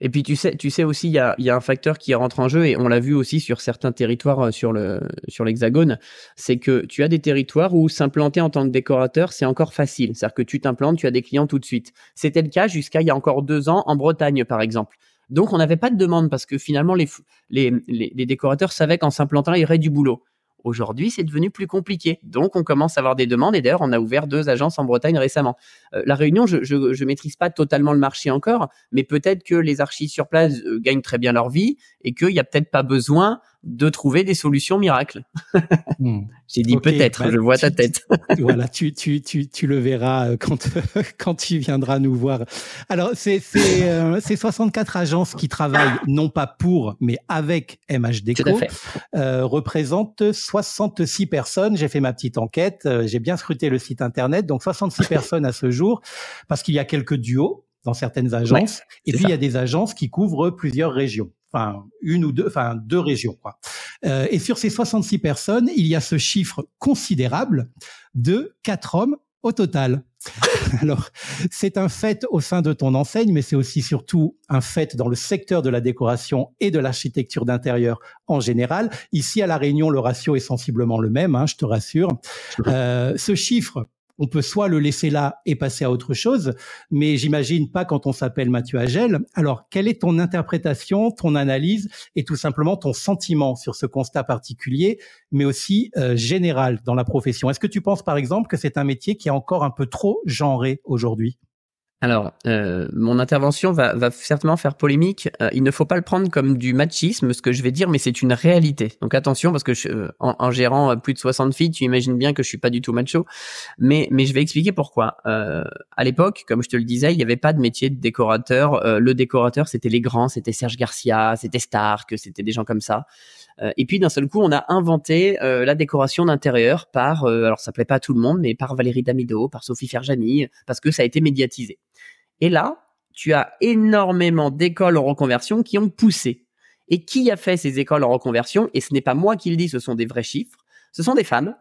Et puis tu sais, tu sais aussi, il y a, y a, un facteur qui rentre en jeu et on l'a vu aussi sur certains territoires euh, sur le sur l'Hexagone, c'est que tu as des territoires où s'implanter en tant que décorateur c'est encore facile, c'est-à-dire que tu t'implantes, tu as des clients tout de suite. C'était le cas jusqu'à il y a encore deux ans en Bretagne par exemple. Donc on n'avait pas de demande parce que finalement les les, les, les décorateurs savaient qu'en s'implantant il y aurait du boulot. Aujourd'hui, c'est devenu plus compliqué. Donc, on commence à avoir des demandes. Et d'ailleurs, on a ouvert deux agences en Bretagne récemment. Euh, la Réunion, je, je, je, maîtrise pas totalement le marché encore, mais peut-être que les archives sur place euh, gagnent très bien leur vie et qu'il n'y a peut-être pas besoin de trouver des solutions miracles. Hmm. J'ai dit peut-être, bah, je vois ta tête. voilà, tu, tu, tu, tu le verras euh, quand, quand tu viendras nous voir. Alors, c'est c'est euh, 64 agences qui travaillent non pas pour, mais avec MHDeco, euh, représentent 66 personnes. J'ai fait ma petite enquête, euh, j'ai bien scruté le site internet, donc 66 personnes à ce jour, parce qu'il y a quelques duos dans certaines agences, et puis il y a des agences qui couvrent plusieurs régions enfin une ou deux, enfin deux régions. Quoi. Euh, et sur ces 66 personnes, il y a ce chiffre considérable de quatre hommes au total. Alors, c'est un fait au sein de ton enseigne, mais c'est aussi surtout un fait dans le secteur de la décoration et de l'architecture d'intérieur en général. Ici, à La Réunion, le ratio est sensiblement le même, hein, je te rassure. Euh, ce chiffre on peut soit le laisser là et passer à autre chose, mais j'imagine pas quand on s'appelle Mathieu Agel. Alors, quelle est ton interprétation, ton analyse et tout simplement ton sentiment sur ce constat particulier, mais aussi euh, général dans la profession? Est-ce que tu penses par exemple que c'est un métier qui est encore un peu trop genré aujourd'hui? Alors, euh, mon intervention va, va, certainement faire polémique. Euh, il ne faut pas le prendre comme du machisme, ce que je vais dire, mais c'est une réalité. Donc attention, parce que je, euh, en, gérant plus de 60 filles, tu imagines bien que je suis pas du tout macho. Mais, mais je vais expliquer pourquoi. à l'époque, comme je te le disais, il n'y avait pas de métier de décorateur. le décorateur, c'était les grands, c'était Serge Garcia, c'était Stark, c'était des gens comme ça. et puis d'un seul coup, on a inventé la décoration d'intérieur par, alors ça plaît pas à tout le monde, mais par Valérie Damido, par Sophie Ferjani, parce que ça a été médiatisé. Et là, tu as énormément d'écoles en reconversion qui ont poussé. Et qui a fait ces écoles en reconversion? Et ce n'est pas moi qui le dis, ce sont des vrais chiffres. Ce sont des femmes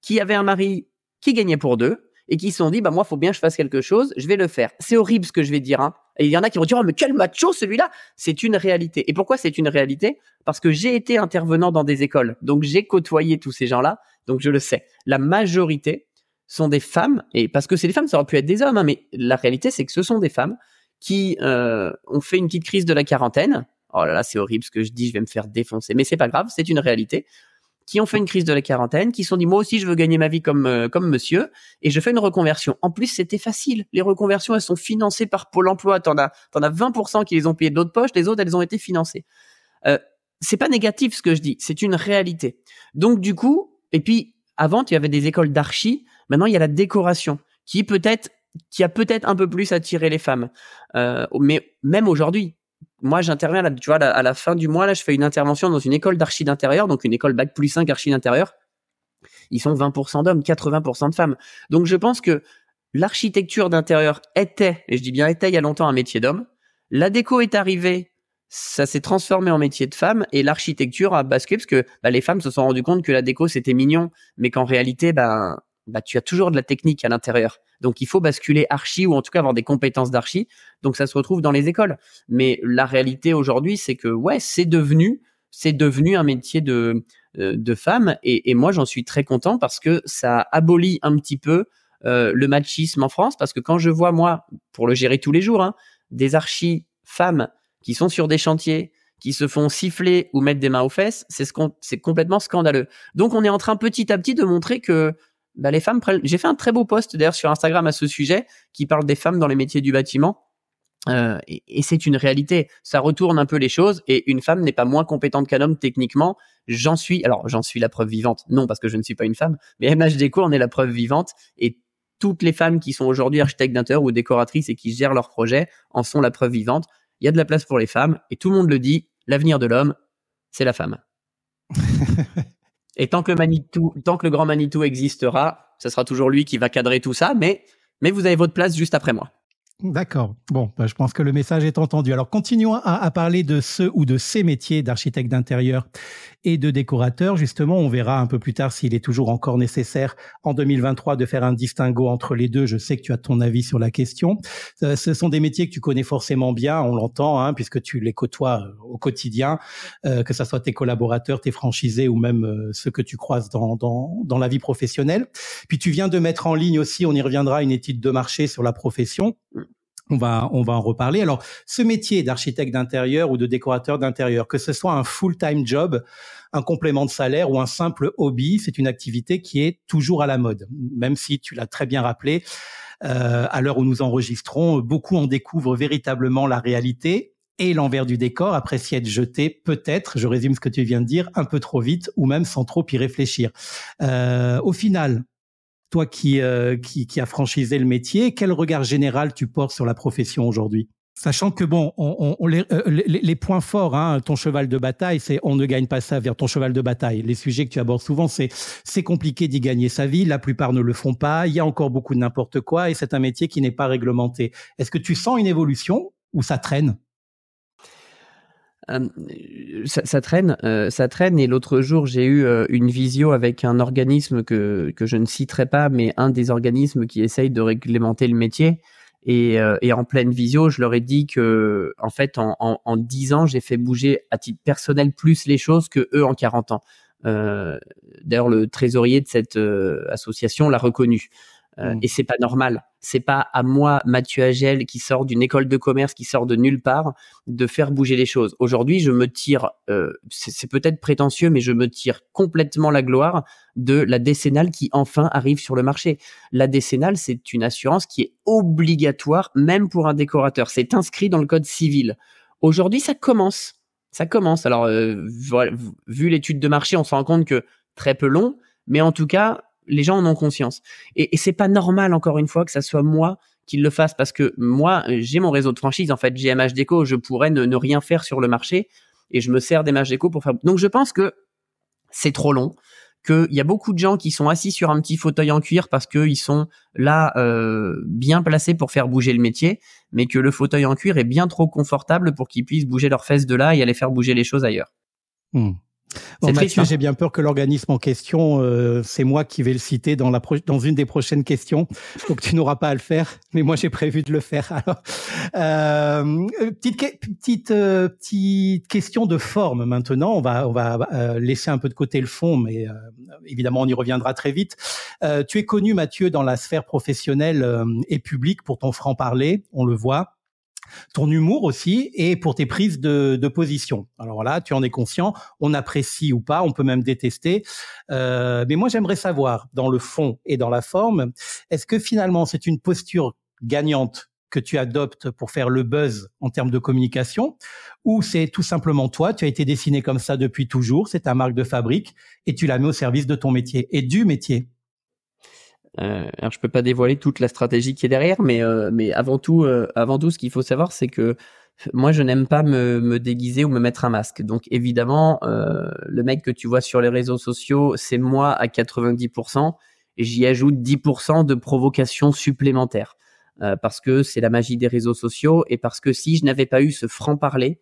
qui avaient un mari qui gagnait pour deux et qui se sont dit, bah moi, faut bien que je fasse quelque chose, je vais le faire. C'est horrible ce que je vais dire. Hein. Et il y en a qui vont dire, oh, mais quel macho celui-là C'est une réalité. Et pourquoi c'est une réalité? Parce que j'ai été intervenant dans des écoles, donc j'ai côtoyé tous ces gens-là, donc je le sais. La majorité sont des femmes, et parce que c'est des femmes, ça aurait pu être des hommes, hein, mais la réalité c'est que ce sont des femmes qui euh, ont fait une petite crise de la quarantaine. Oh là là, c'est horrible ce que je dis, je vais me faire défoncer, mais c'est pas grave, c'est une réalité. Qui ont fait une crise de la quarantaine, qui se sont dit moi aussi je veux gagner ma vie comme euh, comme monsieur, et je fais une reconversion. En plus c'était facile, les reconversions elles sont financées par Pôle Emploi. T'en as t'en as 20% qui les ont payées de l'autre poche, les autres elles ont été financées. Euh, c'est pas négatif ce que je dis, c'est une réalité. Donc du coup, et puis avant tu avais des écoles d'archi Maintenant, il y a la décoration qui peut-être qui a peut-être un peu plus attiré les femmes. Euh, mais même aujourd'hui, moi j'interviens là, tu vois, à la fin du mois là, je fais une intervention dans une école d'archi d'intérieur, donc une école bac plus 5 archi d'intérieur. Ils sont 20% d'hommes, 80% de femmes. Donc je pense que l'architecture d'intérieur était, et je dis bien était il y a longtemps un métier d'homme. La déco est arrivée, ça s'est transformé en métier de femme et l'architecture a basculé parce que bah, les femmes se sont rendues compte que la déco c'était mignon, mais qu'en réalité, ben bah, tu as toujours de la technique à l'intérieur. Donc il faut basculer archi ou en tout cas avoir des compétences d'archi. Donc ça se retrouve dans les écoles. Mais la réalité aujourd'hui, c'est que ouais, c'est devenu, c'est devenu un métier de euh, de femme. Et, moi, j'en suis très content parce que ça abolit un petit peu euh, le machisme en France. Parce que quand je vois moi, pour le gérer tous les jours, hein, des archis femmes qui sont sur des chantiers, qui se font siffler ou mettre des mains aux fesses, c'est ce c'est complètement scandaleux. Donc on est en train petit à petit de montrer que bah, les femmes J'ai fait un très beau post d'ailleurs sur Instagram à ce sujet qui parle des femmes dans les métiers du bâtiment. Euh, et, c'est une réalité. Ça retourne un peu les choses et une femme n'est pas moins compétente qu'un homme techniquement. J'en suis, alors j'en suis la preuve vivante. Non, parce que je ne suis pas une femme, mais MHDECO en est la preuve vivante et toutes les femmes qui sont aujourd'hui architectes d'intérieur ou décoratrices et qui gèrent leurs projets en sont la preuve vivante. Il y a de la place pour les femmes et tout le monde le dit. L'avenir de l'homme, c'est la femme. Et tant que le tant que le grand Manitou existera, ce sera toujours lui qui va cadrer tout ça, mais, mais vous avez votre place juste après moi. D'accord. Bon, bah, je pense que le message est entendu. Alors, continuons à, parler de ce ou de ces métiers d'architecte d'intérieur et de décorateur. Justement, on verra un peu plus tard s'il est toujours encore nécessaire en 2023 de faire un distinguo entre les deux. Je sais que tu as ton avis sur la question. Euh, ce sont des métiers que tu connais forcément bien, on l'entend, hein, puisque tu les côtoies euh, au quotidien, euh, que ce soit tes collaborateurs, tes franchisés ou même ceux que tu croises dans, dans, dans la vie professionnelle. Puis tu viens de mettre en ligne aussi, on y reviendra, une étude de marché sur la profession. On va, on va en reparler. Alors, ce métier d'architecte d'intérieur ou de décorateur d'intérieur, que ce soit un full-time job, un complément de salaire ou un simple hobby, c'est une activité qui est toujours à la mode. Même si tu l'as très bien rappelé, euh, à l'heure où nous enregistrons, beaucoup en découvrent véritablement la réalité Et l'envers du décor, après s'y être jeté, peut-être, je résume ce que tu viens de dire, un peu trop vite ou même sans trop y réfléchir. Euh, au final, toi qui, euh, qui, qui a franchisé le métier, quel regard général tu portes sur la profession aujourd'hui? Sachant que bon, on, on, les, euh, les, les, points forts, hein, ton cheval de bataille, c'est on ne gagne pas ça vers ton cheval de bataille. Les sujets que tu abordes souvent, c'est c'est compliqué d'y gagner sa vie. La plupart ne le font pas. Il y a encore beaucoup de n'importe quoi et c'est un métier qui n'est pas réglementé. Est-ce que tu sens une évolution ou ça traîne? Ça, ça, traîne, euh, ça traîne. Et l'autre jour, j'ai eu euh, une visio avec un organisme que que je ne citerai pas, mais un des organismes qui essaye de réglementer le métier. Et, euh, en pleine visio, je leur ai dit que, en fait, en, en, en 10 ans, j'ai fait bouger à titre personnel plus les choses que eux en 40 ans. Euh, D'ailleurs, le trésorier de cette euh, association l'a reconnu. Euh, mmh. Et c'est pas normal. C'est pas à moi, Mathieu Agel, qui sort d'une école de commerce, qui sort de nulle part, de faire bouger les choses. Aujourd'hui, je me tire, euh, c'est peut-être prétentieux, mais je me tire complètement la gloire de la décennale qui enfin arrive sur le marché. La décennale, c'est une assurance qui est obligatoire, même pour un décorateur. C'est inscrit dans le code civil. Aujourd'hui, ça commence. Ça commence. Alors, euh, vu l'étude de marché, on se rend compte que très peu long, mais en tout cas, les gens en ont conscience. Et, c'est pas normal, encore une fois, que ça soit moi qui le fasse parce que moi, j'ai mon réseau de franchise. En fait, j'ai MH Déco, je pourrais ne, rien faire sur le marché et je me sers des pour faire. Donc, je pense que c'est trop long qu'il y a beaucoup de gens qui sont assis sur un petit fauteuil en cuir parce qu'ils sont là euh, bien placés pour faire bouger le métier, mais que le fauteuil en cuir est bien trop confortable pour qu'ils puissent bouger leurs fesses de là et aller faire bouger les choses ailleurs. Hmm. Bon, Mathieu, hein. j'ai bien peur que l'organisme en question, euh, c'est moi qui vais le citer dans, la dans une des prochaines questions. Donc tu n'auras pas à le faire, mais moi j'ai prévu de le faire. Alors, euh, petite petite euh, petite question de forme maintenant. On va on va euh, laisser un peu de côté le fond, mais euh, évidemment on y reviendra très vite. tu es connu, Mathieu, dans la sphère professionnelle et publique pour ton franc parler. On le voit ton humour aussi et pour tes prises de, de position. Alors là, tu en es conscient, on apprécie ou pas, on peut même détester. Euh, mais moi, j'aimerais savoir, dans le fond et dans la forme, est-ce que finalement c'est une posture gagnante que tu adoptes pour faire le buzz en termes de communication, ou c'est tout simplement toi, tu as été dessiné comme ça depuis toujours, c'est ta marque de fabrique, et tu la mets au service de ton métier et du métier? Euh, alors je peux pas dévoiler toute la stratégie qui est derrière, mais euh, mais avant tout, euh, avant tout, ce qu'il faut savoir, c'est que moi je n'aime pas me, me, déguiser ou me mettre un masque. Donc évidemment, euh, le mec que tu vois sur les réseaux sociaux, c'est moi à 90%, et j'y ajoute 10% de provocation supplémentaire euh, parce que c'est la magie des réseaux sociaux et parce que si je n'avais pas eu ce franc parler,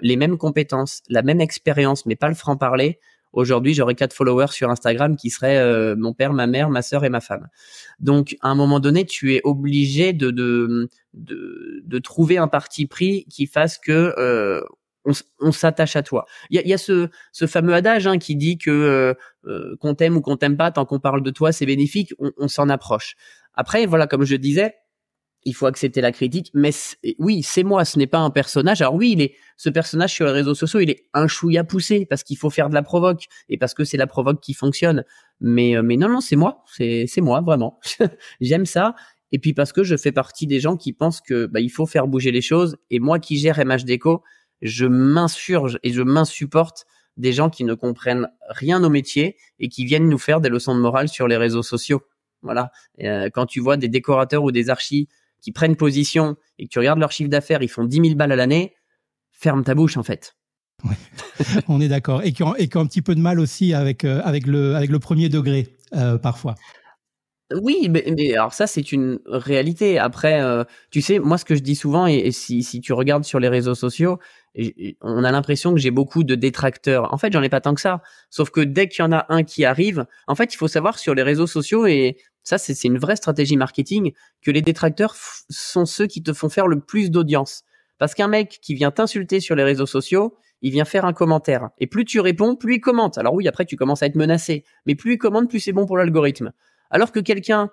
les mêmes compétences, la même expérience, mais pas le franc parler, Aujourd'hui, j'aurais quatre followers sur Instagram qui seraient euh, mon père, ma mère, ma sœur et ma femme. Donc, à un moment donné, tu es obligé de de, de, de trouver un parti pris qui fasse que euh, on, s'attache à toi. Il y a, y a, ce, ce fameux adage hein, qui dit que euh, euh, qu'on t'aime ou qu'on t'aime pas, tant qu'on parle de toi, c'est bénéfique. On, on s'en approche. Après, voilà, comme je disais, il faut accepter la critique, mais oui, c'est moi, ce n'est pas un personnage. Alors oui, il est, ce personnage sur les réseaux sociaux, il est un chouïa poussé parce qu'il faut faire de la provoque et parce que c'est la provoque qui fonctionne. Mais, euh, mais non, non, c'est moi, c'est, c'est moi, vraiment. J'aime ça. Et puis parce que je fais partie des gens qui pensent que, bah, il faut faire bouger les choses. Et moi qui gère MH Déco, je m'insurge et je m'insupporte des gens qui ne comprennent rien au métier et qui viennent nous faire des leçons de morale sur les réseaux sociaux. Voilà. Euh, quand tu vois des décorateurs ou des archis qui prennent position et que tu regardes leur chiffre d'affaires, ils font 10 000 balles à l'année, ferme ta bouche en fait. on est d'accord. Et qui ont, et qui ont un petit peu de mal aussi avec, euh, avec, le, avec le premier degré, euh, parfois. Oui, mais, mais, alors ça c'est une réalité. Après, euh, tu sais, moi ce que je dis souvent, et, si, si tu regardes sur les réseaux sociaux, on a l'impression que j'ai beaucoup de détracteurs. En fait, j'en ai pas tant que ça. Sauf que dès qu'il y en a un qui arrive, en fait, il faut savoir sur les réseaux sociaux, et ça c'est une vraie stratégie marketing, que les détracteurs sont ceux qui te font faire le plus d'audience. Parce qu'un mec qui vient t'insulter sur les réseaux sociaux, il vient faire un commentaire. Et plus tu réponds, plus il commente. Alors oui, après tu commences à être menacé. Mais plus il commente, plus c'est bon pour l'algorithme. Alors que quelqu'un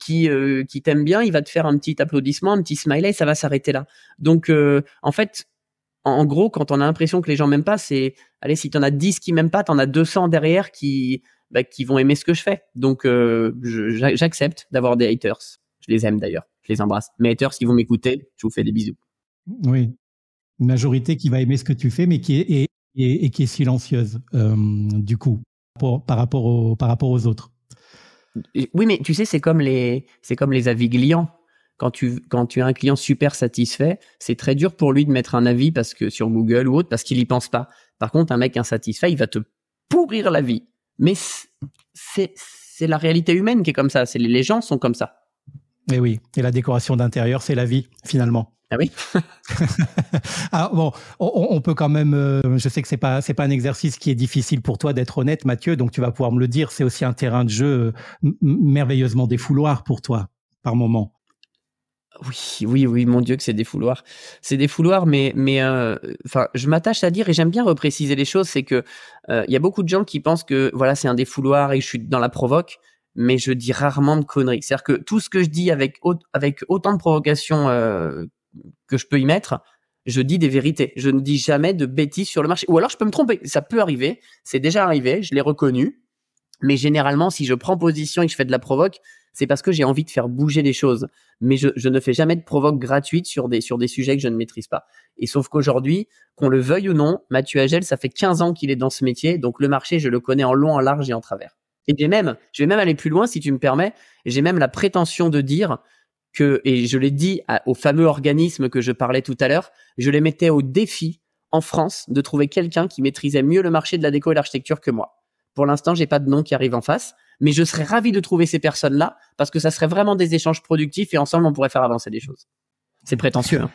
qui euh, qui t'aime bien, il va te faire un petit applaudissement, un petit smiley, ça va s'arrêter là. Donc euh, en fait, en, gros, quand on a l'impression que les gens m'aiment pas, c'est allez, si tu en as 10 qui m'aiment pas, tu en as 200 derrière qui bah, qui vont aimer ce que je fais. Donc euh, j'accepte d'avoir des haters. Je les aime d'ailleurs, je les embrasse. Mes haters, si vous m'écoutez, je vous fais des bisous. Oui, Une majorité qui va aimer ce que tu fais, mais qui est, et, qui est silencieuse, euh, du coup, par, rapport par rapport aux autres. Oui, mais tu sais, c'est comme les, c'est comme les avis clients. Quand tu, quand tu as un client super satisfait, c'est très dur pour lui de mettre un avis parce que sur Google ou autre, parce qu'il y pense pas. Par contre, un mec insatisfait, il va te pourrir la vie. Mais c'est, la réalité humaine qui est comme ça. C'est les gens sont comme ça. Et oui. Et la décoration d'intérieur, c'est la vie, finalement. Ah oui. ah, bon, on, peut quand même. Euh, je sais que c'est pas c'est pas un exercice qui est difficile pour toi d'être honnête, Mathieu. Donc tu vas pouvoir me le dire. C'est aussi un terrain de jeu euh, merveilleusement défouloir pour toi par moment. Oui, oui, oui, mon Dieu que c'est des fouloirs. C'est des fouloirs, mais, mais, euh, enfin, je m'attache à dire et j'aime bien repréciser les choses. C'est que il y a beaucoup de gens qui pensent que voilà, c'est un défouloir et je suis dans la provoque mais je dis rarement de conneries. C'est-à-dire que tout ce que je dis avec, avec autant de provocation euh, que je peux y mettre, je dis des vérités. Je ne dis jamais de bêtises sur le marché. Ou alors je peux me tromper. Ça peut arriver. C'est déjà arrivé. Je l'ai reconnu. Mais généralement, si je prends position et que je fais de la provoque, c'est parce que j'ai envie de faire bouger les choses. Mais je, je, ne fais jamais de provoque gratuite sur des, sur des sujets que je ne maîtrise pas. Et sauf qu'aujourd'hui, qu'on le veuille ou non, Mathieu Agel, ça fait 15 ans qu'il est dans ce métier. Donc le marché, je le connais en long, en large et en travers. Et j'ai même, je vais même aller plus loin si tu me permets, j'ai même la prétention de dire que, et je l'ai dit au fameux organisme que je parlais tout à l'heure, je les mettais au défi en France de trouver quelqu'un qui maîtrisait mieux le marché de la déco et l'architecture que moi. Pour l'instant, j'ai pas de nom qui arrive en face, mais je serais ravi de trouver ces personnes-là parce que ça serait vraiment des échanges productifs et ensemble on pourrait faire avancer les choses. C'est prétentieux. Hein.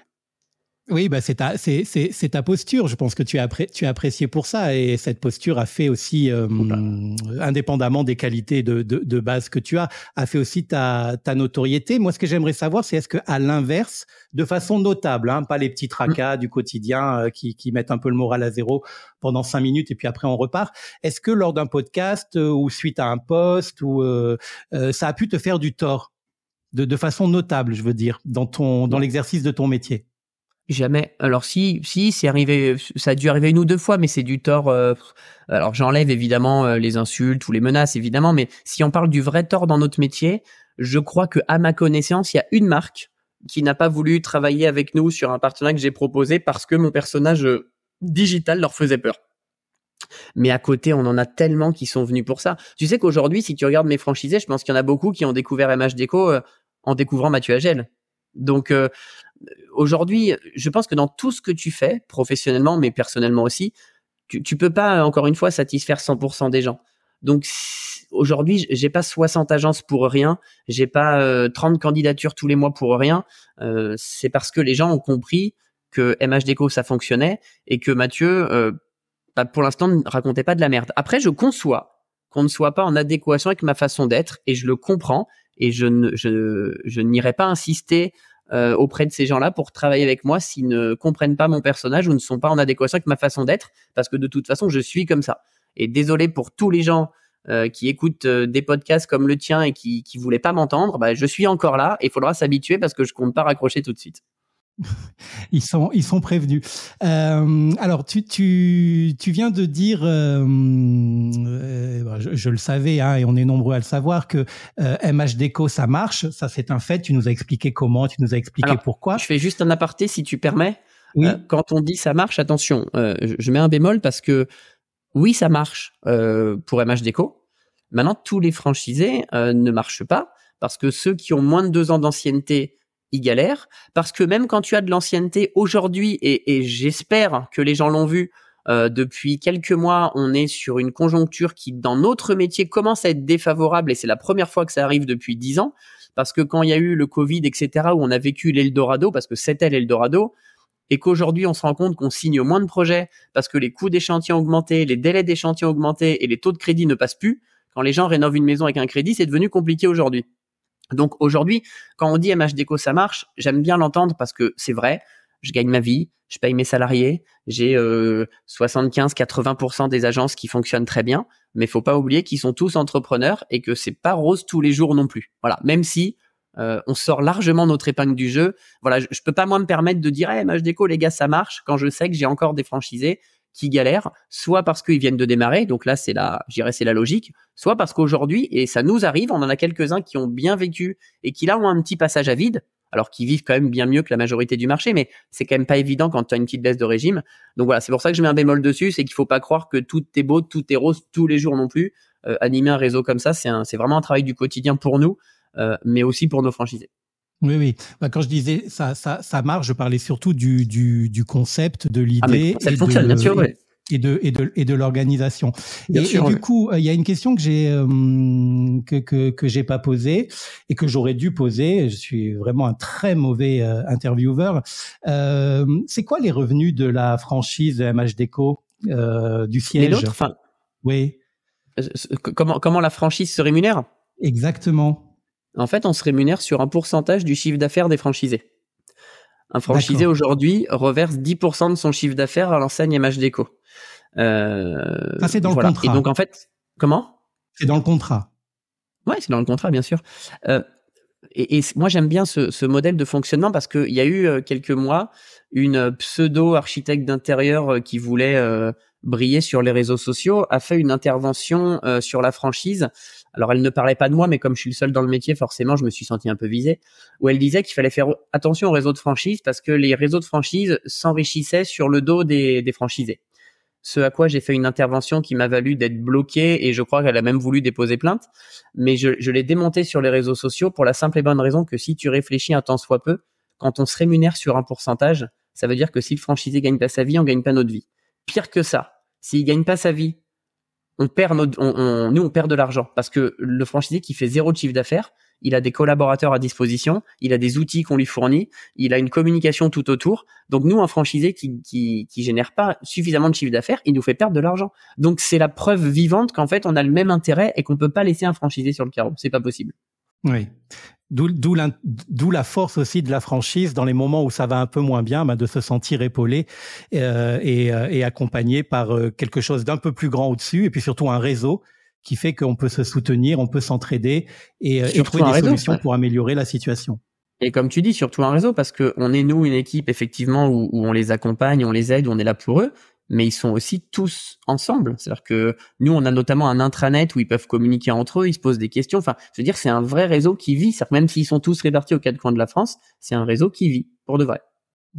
Oui, bah c'est ta, c'est, c'est, c'est ta posture. Je pense que tu as, tu as apprécié pour ça et cette posture a fait aussi, euh, indépendamment des qualités de, de, de, base que tu as, a fait aussi ta, ta notoriété. Moi, ce que j'aimerais savoir, c'est est-ce que à l'inverse, de façon notable, hein, pas les petits tracas du quotidien euh, qui, qui mettent un peu le moral à zéro pendant cinq minutes et puis après on repart. Est-ce que lors d'un podcast euh, ou suite à un post ou ça a pu te faire du tort? De, de façon notable, je veux dire, dans ton, dans l'exercice de ton métier? Jamais. Alors si, si, c'est arrivé, ça a dû arriver une ou deux fois, mais c'est du tort. Euh, alors j'enlève évidemment euh, les insultes ou les menaces, évidemment, mais si on parle du vrai tort dans notre métier, je crois que à ma connaissance, il y a une marque qui n'a pas voulu travailler avec nous sur un partenariat que j'ai proposé parce que mon personnage euh, digital leur faisait peur. Mais à côté, on en a tellement qui sont venus pour ça. Tu sais qu'aujourd'hui, si tu regardes mes franchisés, je pense qu'il y en a beaucoup qui ont découvert MH Déco en découvrant Mathieu Agel. Donc aujourd'hui, je pense que dans tout ce que tu fais, professionnellement, mais personnellement aussi, tu, tu peux pas, encore une fois, satisfaire 100% des gens. Donc, aujourd'hui, j'ai pas 60 agences pour rien, j'ai pas 30 euh, candidatures tous les mois pour rien. Euh, c'est parce que les gens ont compris que MHDeco ça fonctionnait et que Mathieu, euh, bah, pour l'instant, ne racontait pas de la merde. Après, je conçois qu'on ne soit pas en adéquation avec ma façon d'être et je le comprends et je ne je, je n'irai pas insister euh, auprès de ces gens-là pour travailler avec moi s'ils ne comprennent pas mon personnage ou ne sont pas en adéquation avec ma façon d'être, parce que de toute façon, je suis comme ça. Et désolé pour tous les gens euh, qui écoutent euh, des podcasts comme le tien et qui qui voulaient pas m'entendre, bah, je suis encore là et il faudra s'habituer parce que je compte pas raccrocher tout de suite. ils sont ils sont prévenus. Euh, alors tu tu tu viens de dire, euh, euh je, je, le savais hein, et on est nombreux à le savoir que euh, MHDeco ça marche, ça c'est un fait. Tu nous as expliqué comment, tu nous as expliqué pourquoi. Je fais juste un aparté si tu permets. Oui. Quand on dit ça marche, attention, je, je, mets un bémol parce que oui ça marche pour MHDeco. Maintenant tous les franchisés ne marchent pas parce que ceux qui ont moins de deux ans d'ancienneté il galère parce que même quand tu as de l'ancienneté aujourd'hui et, et j'espère que les gens l'ont vu euh, depuis quelques mois, on est sur une conjoncture qui dans notre métier commence à être défavorable et c'est la première fois que ça arrive depuis dix ans parce que quand il y a eu le Covid etc où on a vécu l'Eldorado parce que c'était l'Eldorado et qu'aujourd'hui on se rend compte qu'on signe moins de projets parce que les coûts des chantiers ont augmenté, les délais des chantiers ont augmenté et les taux de crédit ne passent plus. Quand les gens rénovent une maison avec un crédit, c'est devenu compliqué aujourd'hui. Donc aujourd'hui, quand on dit MH Déco ça marche, j'aime bien l'entendre parce que c'est vrai, je gagne ma vie, je paye mes salariés, j'ai euh, 75-80% des agences qui fonctionnent très bien, mais faut pas oublier qu'ils sont tous entrepreneurs et que c'est pas rose tous les jours non plus. Voilà, même si euh, on sort largement notre épingle du jeu. Voilà, je, je peux pas moi me permettre de dire hey, MH Déco les gars ça marche quand je sais que j'ai encore des franchisés qui galèrent, soit parce qu'ils viennent de démarrer, donc là c'est la, j'irais c'est la logique, soit parce qu'aujourd'hui, et ça nous arrive, on en a quelques-uns qui ont bien vécu et qui là ont un petit passage à vide, alors qu'ils vivent quand même bien mieux que la majorité du marché, mais c'est quand même pas évident quand tu as une petite baisse de régime. Donc voilà, c'est pour ça que je mets un bémol dessus, c'est qu'il faut pas croire que tout est beau, tout est rose tous les jours non plus. Euh, animer un réseau comme ça, c'est c'est vraiment un travail du quotidien pour nous, euh, mais aussi pour nos franchisés. Oui, oui. Bah, quand je disais ça, ça, ça marche, je parlais surtout du, du, du concept, de ah, l'idée. ça fonctionne, bien sûr, oui et de et de et de l'organisation. Et, du coup, il y a une question que j'ai euh, que que que j'ai pas posée et que j'aurais dû poser. Je suis vraiment un très mauvais euh, intervieweur. Euh, c'est quoi les revenus de la franchise de MHDeco euh, du siège? enfin, Oui. Comment comment la franchise se rémunère? Exactement. En fait, on se rémunère sur un pourcentage du chiffre d'affaires des franchisés. Un franchisé aujourd'hui reverse 10% de son chiffre d'affaires à l'enseigne MHDeco. Euh, ça, c'est dans le contrat. Et donc, en fait, comment? C'est dans le contrat. Ouais, c'est dans le contrat, bien sûr. Euh, et, et, moi, j'aime bien ce, ce, modèle de fonctionnement parce qu'il y a eu euh, quelques mois une pseudo architecte d'intérieur qui voulait briller sur les réseaux sociaux a fait une intervention sur la franchise. Alors, elle ne parlait pas de moi, mais comme je suis le seul dans le métier, forcément, je me suis senti un peu visé. Où elle disait qu'il fallait faire attention aux réseaux de franchise parce que les réseaux de franchise s'enrichissaient sur le dos des, des franchisés ce à quoi j'ai fait une intervention qui m'a valu d'être bloqué et je crois qu'elle a même voulu déposer plainte. Mais je, je l'ai démonté sur les réseaux sociaux pour la simple et bonne raison que si tu réfléchis un temps soit peu, quand on se rémunère sur un pourcentage, ça veut dire que si le franchisé gagne pas sa vie, on gagne pas notre vie. Pire que ça, s'il gagne pas sa vie, on perd nous on perd de l'argent parce que le franchisé qui fait zéro chiffre d'affaires, il a des collaborateurs à disposition, il a des outils qu'on lui fournit, il a une communication tout autour. Donc nous, un franchisé qui, qui, qui génère pas suffisamment de chiffre d'affaires, il nous fait perdre de l'argent. Donc c'est la preuve vivante qu'en fait on a le même intérêt et qu'on peut pas laisser un franchisé sur le carreau. C'est pas possible. Oui. D'où la force aussi de la franchise dans les moments où ça va un peu moins bien, bah, de se sentir épaulé euh, et, euh, et, accompagné par euh, quelque chose d'un peu plus grand au-dessus et puis surtout un réseau qui fait qu'on peut se soutenir, on peut s'entraider et, euh, trouver des solutions pour améliorer la situation. Et comme tu dis, surtout un réseau, parce que on est nous une équipe effectivement où, on les accompagne, on les aide, où on est là pour eux, mais ils sont aussi tous ensemble. C'est-à-dire que nous, on a notamment un intranet où ils peuvent communiquer entre eux, ils se posent des questions. Enfin, je veux dire, c'est un vrai réseau qui vit. C'est-à-dire que même s'ils sont tous répartis aux quatre coins de la France, c'est un réseau qui vit pour de vrai.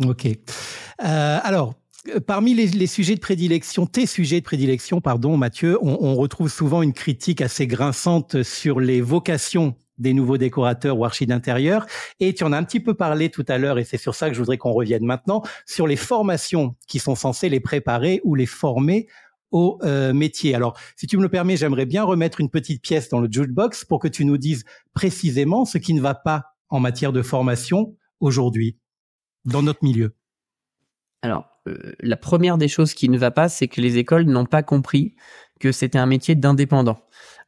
Ok. Euh, alors, euh, parmi les, sujets de prédilection, tes sujets de prédilection, pardon, Mathieu, on, retrouve souvent une critique assez grinçante sur les vocations des nouveaux décorateurs ou archi d'intérieur. Et tu en as un petit peu parlé tout à l'heure, et c'est sur ça que je voudrais qu'on revienne maintenant, sur les formations qui sont censées les préparer ou les former au euh, métier. Alors, si tu me le permets, j'aimerais bien remettre une petite pièce dans le jukebox pour que tu nous dises précisément ce qui ne va pas en matière de formation aujourd'hui dans notre milieu. Alors, euh, la première des choses qui ne va pas, c'est que les écoles n'ont pas compris que c'était un métier d'indépendant.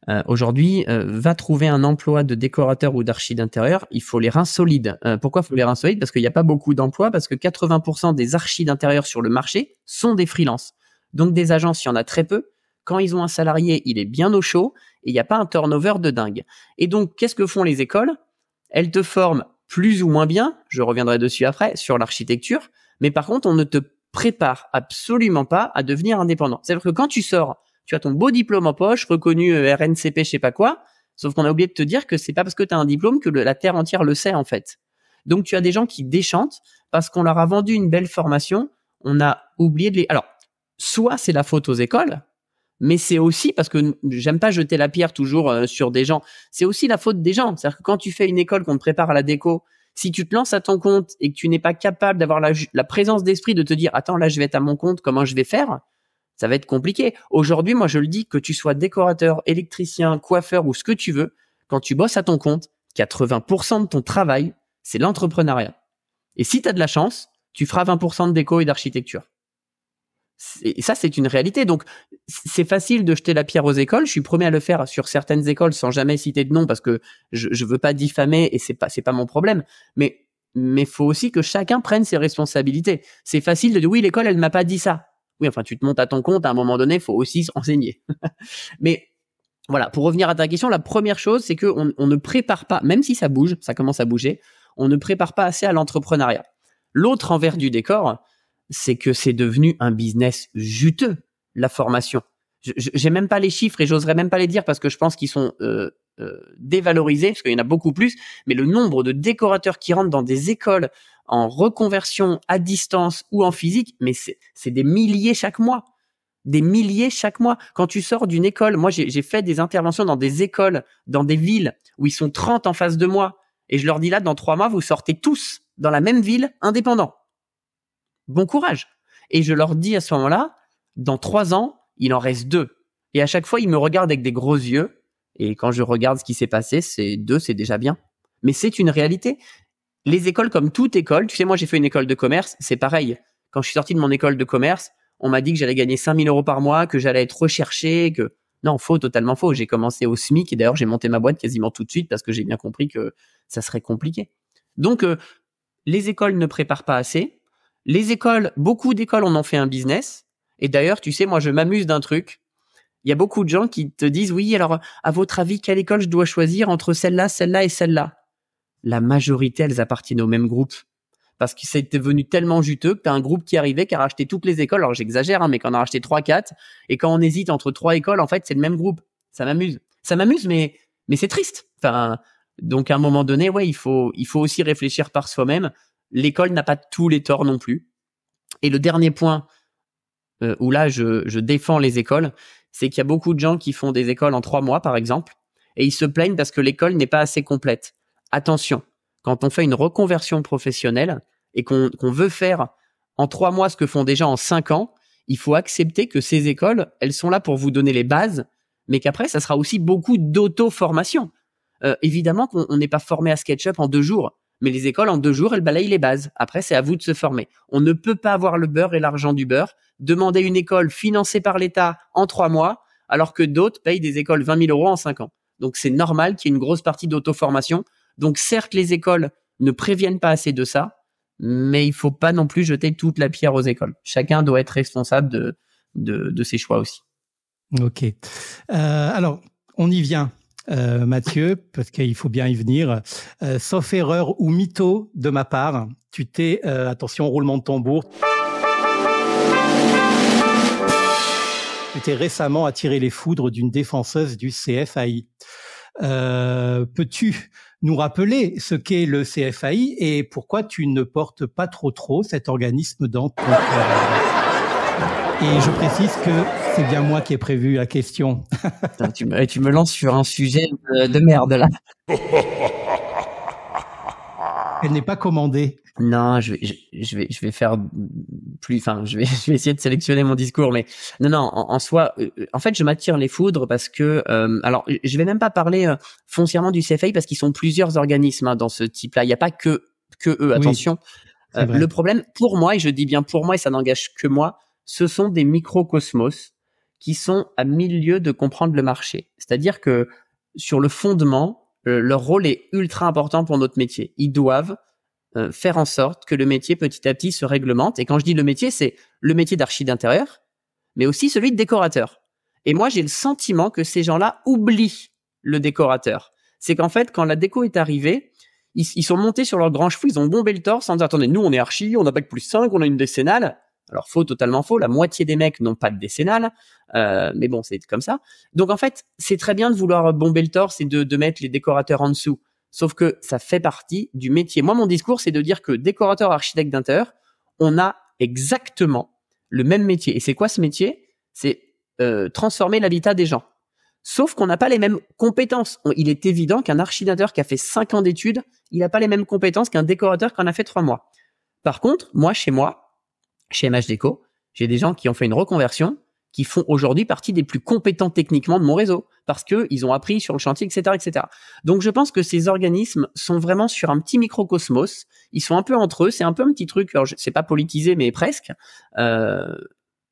Euh, Aujourd'hui, euh, va trouver un emploi de décorateur ou d'archi d'intérieur, il faut les reins solides. Euh, pourquoi il faut les reins solides? Parce qu'il n'y a pas beaucoup d'emplois, parce que 80% des archis d'intérieur sur le marché sont des freelances. Donc des agences, il y en a très peu. Quand ils ont un salarié, il est bien au chaud et il n'y a pas un turnover de dingue. Et donc, qu'est-ce que font les écoles? Elles te forment plus ou moins bien, je reviendrai dessus après, sur l'architecture, mais par contre, on ne te prépare absolument pas à devenir indépendant. C'est-à-dire que quand tu sors, tu as ton beau diplôme en poche, reconnu euh, RNCP, je sais pas quoi, sauf qu'on a oublié de te dire que c'est pas parce que tu as un diplôme que la terre entière le sait en fait. Donc tu as des gens qui déchantent parce qu'on leur a vendu une belle formation, on a oublié de les Alors, soit c'est la faute aux écoles, mais c'est aussi parce que j'aime pas jeter la pierre toujours euh, sur des gens, c'est aussi la faute des gens. C'est-à-dire que quand tu fais une école qu'on te prépare à la déco si tu te lances à ton compte et que tu n'es pas capable d'avoir la, présence d'esprit de te dire attends là je vais être à mon compte comment je vais faire? Ça va être compliqué aujourd'hui moi je le dis que tu sois décorateur électricien coiffeur ou ce que tu veux quand tu bosses à ton compte 80% de ton travail c'est l'entrepreneuriat et si tu as de la chance tu feras 20% de déco et d'architecture et ça, c'est une réalité. Donc, c'est facile de jeter la pierre aux écoles. Je suis premier à le faire sur certaines écoles sans jamais citer de nom parce que je, je veux pas diffamer et c'est pas, pas mon problème. Mais, mais faut aussi que chacun prenne ses responsabilités. C'est facile de dire oui, l'école, elle m'a pas dit ça. Oui, enfin, tu te montes à ton compte. À un moment donné, faut aussi enseigner. mais voilà, pour revenir à ta question, la première chose, c'est que on, ne prépare pas, même si ça bouge, ça commence à bouger, on ne prépare pas assez à l'entrepreneuriat. L'autre envers du décor, c'est que c'est devenu un business juteux, la formation. J'ai même pas les chiffres et j'oserais même pas les dire parce que je pense qu'ils sont euh, euh, dévalorisé, parce qu'il y en a beaucoup plus, mais le nombre de décorateurs qui rentrent dans des écoles en reconversion à distance ou en physique, mais c'est des milliers chaque mois. Des milliers chaque mois. Quand tu sors d'une école, moi j'ai fait des interventions dans des écoles, dans des villes où ils sont 30 en face de moi, et je leur dis là, dans trois mois, vous sortez tous dans la même ville, indépendant. Bon courage. Et je leur dis à ce moment-là, dans trois ans, il en reste deux. Et à chaque fois, ils me regardent avec des gros yeux. Et quand je regarde ce qui s'est passé, c'est deux, c'est déjà bien. Mais c'est une réalité. Les écoles, comme toute école, tu sais, moi j'ai fait une école de commerce, c'est pareil. Quand je suis sorti de mon école de commerce, on m'a dit que j'allais gagner 5000 euros par mois, que j'allais être recherché, que non, faux, totalement faux. J'ai commencé au SMIC et d'ailleurs j'ai monté ma boîte quasiment tout de suite parce que j'ai bien compris que ça serait compliqué. Donc euh, les écoles ne préparent pas assez. Les écoles, beaucoup d'écoles en ont fait un business. Et d'ailleurs, tu sais, moi je m'amuse d'un truc. Il y a beaucoup de gens qui te disent oui, alors à votre avis, quelle école je dois choisir entre celle-là, celle-là et celle-là? La majorité, elles appartiennent au même groupe parce que c'est devenu tellement juteux que tu as un groupe qui arrivait qui a racheté toutes les écoles. Alors j'exagère, hein, mais qu'on a racheté trois, quatre, et quand on hésite entre trois écoles, en fait, c'est le même groupe. Ça m'amuse. Ça m'amuse, mais mais c'est triste. Enfin, donc à un moment donné, ouais, il faut il faut aussi réfléchir par soi-même. L'école n'a pas tous les torts non plus. Et le dernier point euh, où là je, je défends les écoles, c'est qu'il y a beaucoup de gens qui font des écoles en trois mois, par exemple, et ils se plaignent parce que l'école n'est pas assez complète. Attention, quand on fait une reconversion professionnelle et qu'on veut faire en trois mois ce que font déjà en cinq ans, il faut accepter que ces écoles, elles sont là pour vous donner les bases, mais qu'après, ça sera aussi beaucoup d'auto-formation. Euh, évidemment qu'on n'est pas formé à SketchUp en deux jours, mais les écoles, en deux jours, elles balayent les bases. Après, c'est à vous de se former. On ne peut pas avoir le beurre et l'argent du beurre, demander une école financée par l'État en trois mois, alors que d'autres payent des écoles 20 000 euros en cinq ans. Donc, c'est normal qu'il y ait une grosse partie d'auto-formation. Donc certes, les écoles ne préviennent pas assez de ça, mais il faut pas non plus jeter toute la pierre aux écoles. Chacun doit être responsable de, ses choix aussi. Ok. Euh, alors, on y vient. Euh, Mathieu, parce qu'il faut bien y venir. Euh, sauf erreur ou mytho de ma part, tu t'es, attention, roulement de tambour. Tu t'es récemment attiré les foudres d'une défenseuse du CFAI. Peux-tu nous rappeler ce qu'est le CFAI et pourquoi tu ne portes pas trop trop cet organisme dans ton. Et je précise que c'est bien moi qui ai prévu la question. tu, me, tu me lances sur un sujet de merde là. Elle n'est pas commandée. Non, je vais, je, vais, je vais faire plus. Enfin, je vais, je vais essayer de sélectionner mon discours, mais non, non. En, soi, euh, en fait, je m'attire les foudres parce que, euh, alors, je vais même pas parler euh, foncièrement du CFA parce qu'ils sont plusieurs organismes hein, dans ce type-là. Il n'y a pas que que eux. Attention. le problème, pour moi, et je dis bien pour moi, et ça n'engage que moi, ce sont des microcosmos qui sont à milieu de comprendre le marché. C'est-à-dire que sur le fondement, leur rôle est ultra important pour notre métier. Ils doivent euh, faire en sorte que le métier petit à petit se réglemente. Et quand je dis le métier, c'est le métier d'archi d'intérieur, mais aussi celui de décorateur. Et moi, j'ai le sentiment que ces gens-là oublient le décorateur. C'est qu'en fait, quand la déco est arrivée, ils, sont montés sur leur grand chevaux, ils ont bombé le torse en disant, attendez, nous, on est archi, on a bac plus 5, on a une décennale. Alors, faux, totalement faux. La moitié des mecs n'ont pas de décennale. Euh, mais bon, c'est comme ça. Donc, en fait, c'est très bien de vouloir bomber le torse et de, mettre les décorateurs en dessous. Sauf que ça fait partie du métier. Moi, mon discours, c'est de dire que décorateur, architecte d'intérieur, on a exactement le même métier. Et c'est quoi ce métier? C'est euh, transformer l'habitat des gens. Sauf qu'on n'a pas les mêmes compétences. il est évident qu'un architecte qui a fait 5 ans d'études, il n'a pas les mêmes compétences qu'un décorateur qui en a fait 3 mois. Par contre, moi, chez moi, chez MH Déco, j'ai des gens qui ont fait une reconversion, qui font aujourd'hui partie des plus compétents techniquement de mon réseau parce que ils ont appris sur le chantier, etc., etc. Donc je pense que ces organismes sont vraiment sur un petit microcosmos. Ils sont un peu entre eux. C'est un peu un petit truc. C'est pas politisé, mais presque. Euh,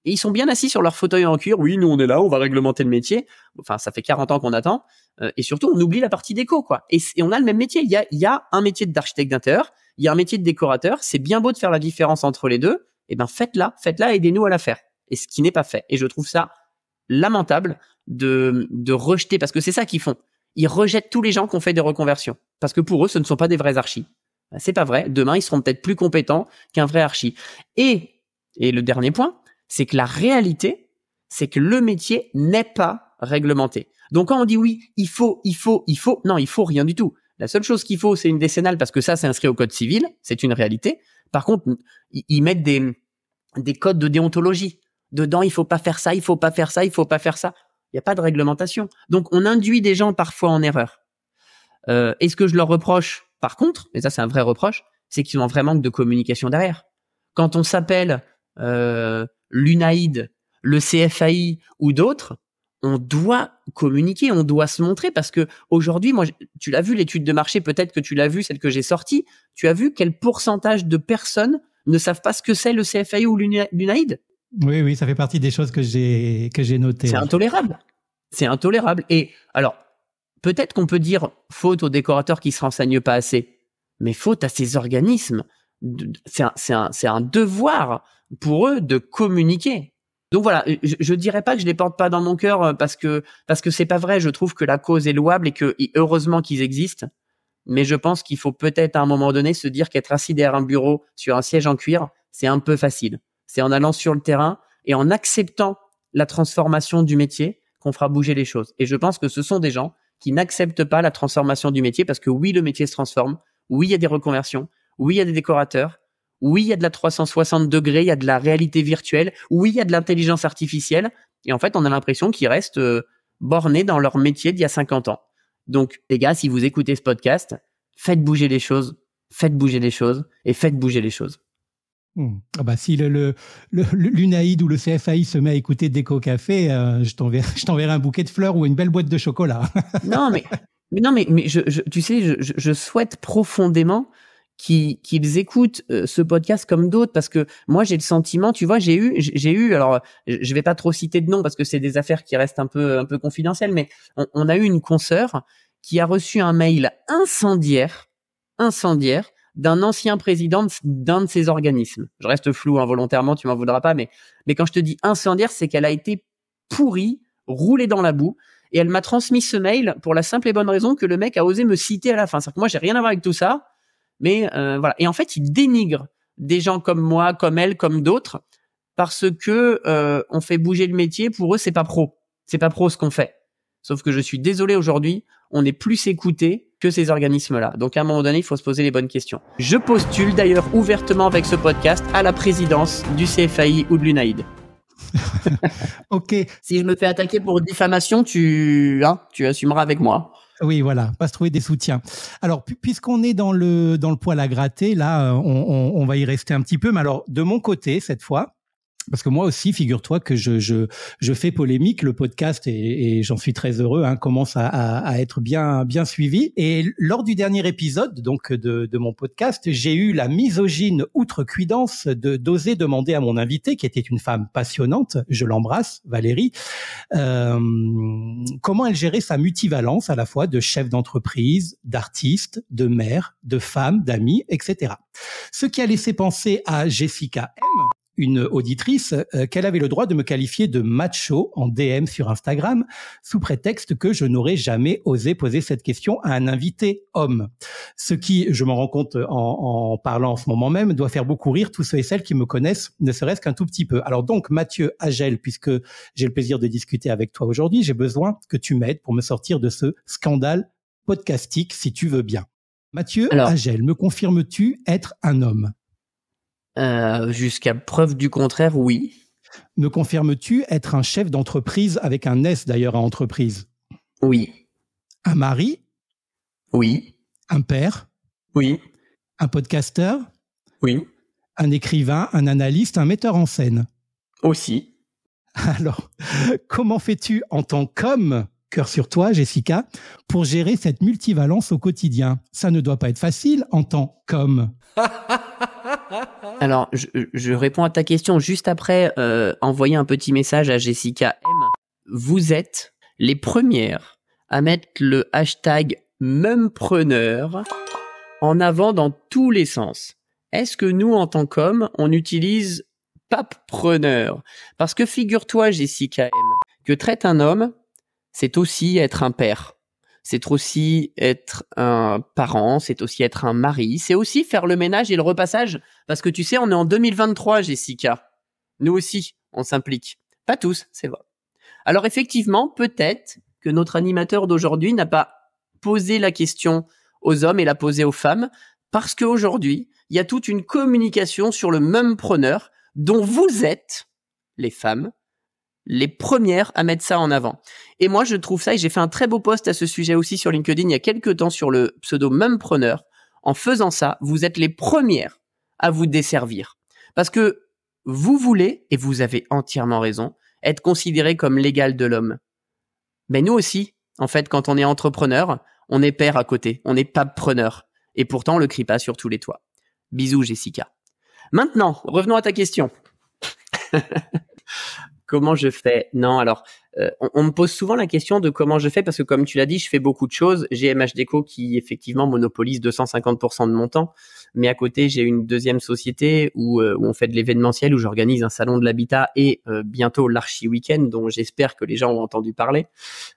et ils sont bien assis sur leur fauteuil en cuir. Oui, nous on est là, on va réglementer le métier. Enfin, ça fait 40 ans qu'on attend. Euh, et surtout, on oublie la partie déco, quoi. Et, et, on a le même métier. Il y a, il y a un métier d'architecte d'intérieur, il y a un métier de décorateur. C'est bien beau de faire la différence entre les deux. Eh ben, faites-la, faites-la, aidez-nous à la faire et ce qui n'est pas fait. Et je trouve ça lamentable de, rejeter, parce que c'est ça qu'ils font. Ils rejettent tous les gens qui ont fait des reconversions. Parce que pour eux, ce ne sont pas des vrais archis. Ben, c'est pas vrai. Demain, ils seront peut-être plus compétents qu'un vrai archi. Et, et le dernier point, c'est que la réalité, c'est que le métier n'est pas réglementé. Donc quand on dit oui, il faut, il faut, il faut, non, il faut rien du tout. La seule chose qu'il faut, c'est une décennale parce que ça, c'est inscrit au code civil, c'est une réalité. Par contre, ils mettent des, des codes de déontologie. Dedans, il faut pas faire ça, il faut pas faire ça, il faut pas faire ça. Il n'y a pas de réglementation. Donc, on induit des gens parfois en erreur. Euh, et ce que je leur reproche, par contre, et ça c'est un vrai reproche, c'est qu'ils ont un vrai manque de communication derrière. Quand on s'appelle euh, l'UNAID, le CFAI ou d'autres, on doit communiquer, on doit se montrer parce que aujourd'hui, moi, tu l'as vu l'étude de marché, peut-être que tu l'as vu celle que j'ai sortie. Tu as vu quel pourcentage de personnes ne savent pas ce que c'est le CFAI ou l'UNAID Oui, oui, ça fait partie des choses que j'ai que j'ai notées. C'est intolérable. C'est intolérable. Et alors, peut-être qu'on peut dire faute aux décorateurs qui se renseignent pas assez, mais faute à ces organismes. C'est un, un, un devoir pour eux de communiquer. Donc voilà, je, je dirais pas que je les porte pas dans mon cœur euh, parce que parce que c'est pas vrai. Je trouve que la cause est louable et que heureusement qu'ils existent mais je pense qu'il faut peut-être à un moment donné se dire qu'être assis derrière un bureau sur un siège en cuir, c'est un peu facile. C'est en allant sur le terrain et en acceptant la transformation du métier qu'on fera bouger les choses. Et je pense que ce sont des gens qui n'acceptent pas la transformation du métier parce que oui, le métier se transforme, oui, il y a des reconversions, oui, il y a des décorateurs, oui, il y a de la 360 degrés, il y a de la réalité virtuelle, oui, il y a de l'intelligence artificielle. Et en fait, on a l'impression qu'ils restent euh, bornés dans leur métier d'il y a 50 ans. Donc, les gars, si vous écoutez ce podcast, faites bouger les choses, faites bouger les choses et faites bouger les choses. Hmm. Ah bah si le, l'UNAID ou le CFAI se met à écouter Déco Café, euh, je t'enverrai un bouquet de fleurs ou une belle boîte de chocolat. non mais mais non mais mais je, tu sais je, je souhaite profondément qu'ils écoutent euh, ce podcast comme d'autres parce que moi j'ai le sentiment tu vois j'ai eu j'ai eu alors je vais pas trop citer de nom parce que c'est des affaires qui restent un peu un peu confidentielles mais on, a eu une consoeur qui a reçu un mail incendiaire incendiaire d'un ancien président d'un de ces organismes je reste flou involontairement tu m'en voudras pas mais mais quand je te dis incendiaire c'est qu'elle a été pourrie roulée dans la boue et elle m'a transmis ce mail pour la simple et bonne raison que le mec a osé me citer à la fin. C'est-à-dire que moi, j'ai rien à voir avec tout ça. Mais euh, voilà. Et en fait, il dénigre des gens comme moi, comme elle, comme d'autres, parce que euh, on fait bouger le métier. Pour eux, c'est pas pro. C'est pas pro ce qu'on fait. Sauf que je suis désolé aujourd'hui, on est plus écouté que ces organismes-là. Donc à un moment donné, il faut se poser les bonnes questions. Je postule d'ailleurs ouvertement avec ce podcast à la présidence du CFAI ou de l'UNAID. ok. Si je me fais attaquer pour diffamation, tu, hein, tu assumeras avec moi. Oui, voilà, pas se trouver des soutiens. Alors, puisqu'on est dans le dans le poil à gratter, là, on, on, on va y rester un petit peu. Mais alors, de mon côté, cette fois, parce que moi aussi, figure-toi que je, je, je fais polémique. Le podcast et, et j'en suis très heureux, hein, commence à, à, être bien bien suivi. Et lors du dernier épisode, donc de, de mon podcast, j'ai eu la misogyne outrecuidance de d'oser demander à mon invité, qui était une femme passionnante, je l'embrasse, Valérie, euh, comment elle gérait sa multivalence à la fois de chef d'entreprise, d'artiste, de mère, de femme, d'amis, etc. Ce qui a laissé penser à Jessica M une auditrice euh, qu'elle avait le droit de me qualifier de macho en DM sur Instagram sous prétexte que je n'aurais jamais osé poser cette question à un invité homme. Ce qui, je m'en rends compte en, en, parlant en ce moment même, doit faire beaucoup rire tous ceux et celles qui me connaissent, ne serait-ce qu'un tout petit peu. Alors donc, Mathieu Agel, puisque j'ai le plaisir de discuter avec toi aujourd'hui, j'ai besoin que tu m'aides pour me sortir de ce scandale podcastique, si tu veux bien. Mathieu Agel, me confirmes-tu être un homme? Euh, jusqu'à preuve du contraire, oui. Me confirmes-tu être un chef d'entreprise avec un S d'ailleurs à entreprise? Oui. Un mari? Oui. Un père? Oui. Un podcasteur? Oui. Un écrivain, un analyste, un metteur en scène? Aussi. Alors, comment fais-tu en tant qu'homme cœur sur toi, Jessica, pour gérer cette multivalence au quotidien? Ça ne doit pas être facile en tant qu'homme. Alors, je, réponds à ta question juste après euh, envoyer un petit message à Jessica M. Vous êtes les premières à mettre le hashtag meumpreneur en avant dans tous les sens. Est-ce que nous, en tant qu'hommes, on utilise papepreneur? Parce que figure-toi, Jessica M, que traite un homme, c'est aussi être un père c'est aussi être un parent, c'est aussi être un mari, c'est aussi faire le ménage et le repassage. Parce que tu sais, on est en 2023, Jessica. Nous aussi, on s'implique. Pas tous, c'est vrai. Alors effectivement, peut-être que notre animateur d'aujourd'hui n'a pas posé la question aux hommes et l'a posé aux femmes, parce qu'aujourd'hui, il y a toute une communication sur le même preneur dont vous êtes, les femmes, les premières à mettre ça en avant. Et moi, je trouve ça, et j'ai fait un très beau post à ce sujet aussi sur LinkedIn il y a quelques temps sur le pseudo même preneur. En faisant ça, vous êtes les premières à vous desservir. Parce que vous voulez, et vous avez entièrement raison, être considéré comme l'égal de l'homme. Mais nous aussi, en fait, quand on est entrepreneur, on est père à côté, on n'est pas preneur. Et pourtant, on le crie pas sur tous les toits. Bisous, Jessica. Maintenant, revenons à ta question. comment je fais? Non, alors euh, on, me pose souvent la question de comment je fais parce que comme tu l'as dit, je fais beaucoup de choses. J'ai MHDeco qui effectivement monopolise 250% de mon temps, mais à côté j'ai une deuxième société où, euh, où on fait de l'événementiel, où j'organise un salon de l'habitat et euh, bientôt l'archi week-end dont j'espère que les gens ont entendu parler.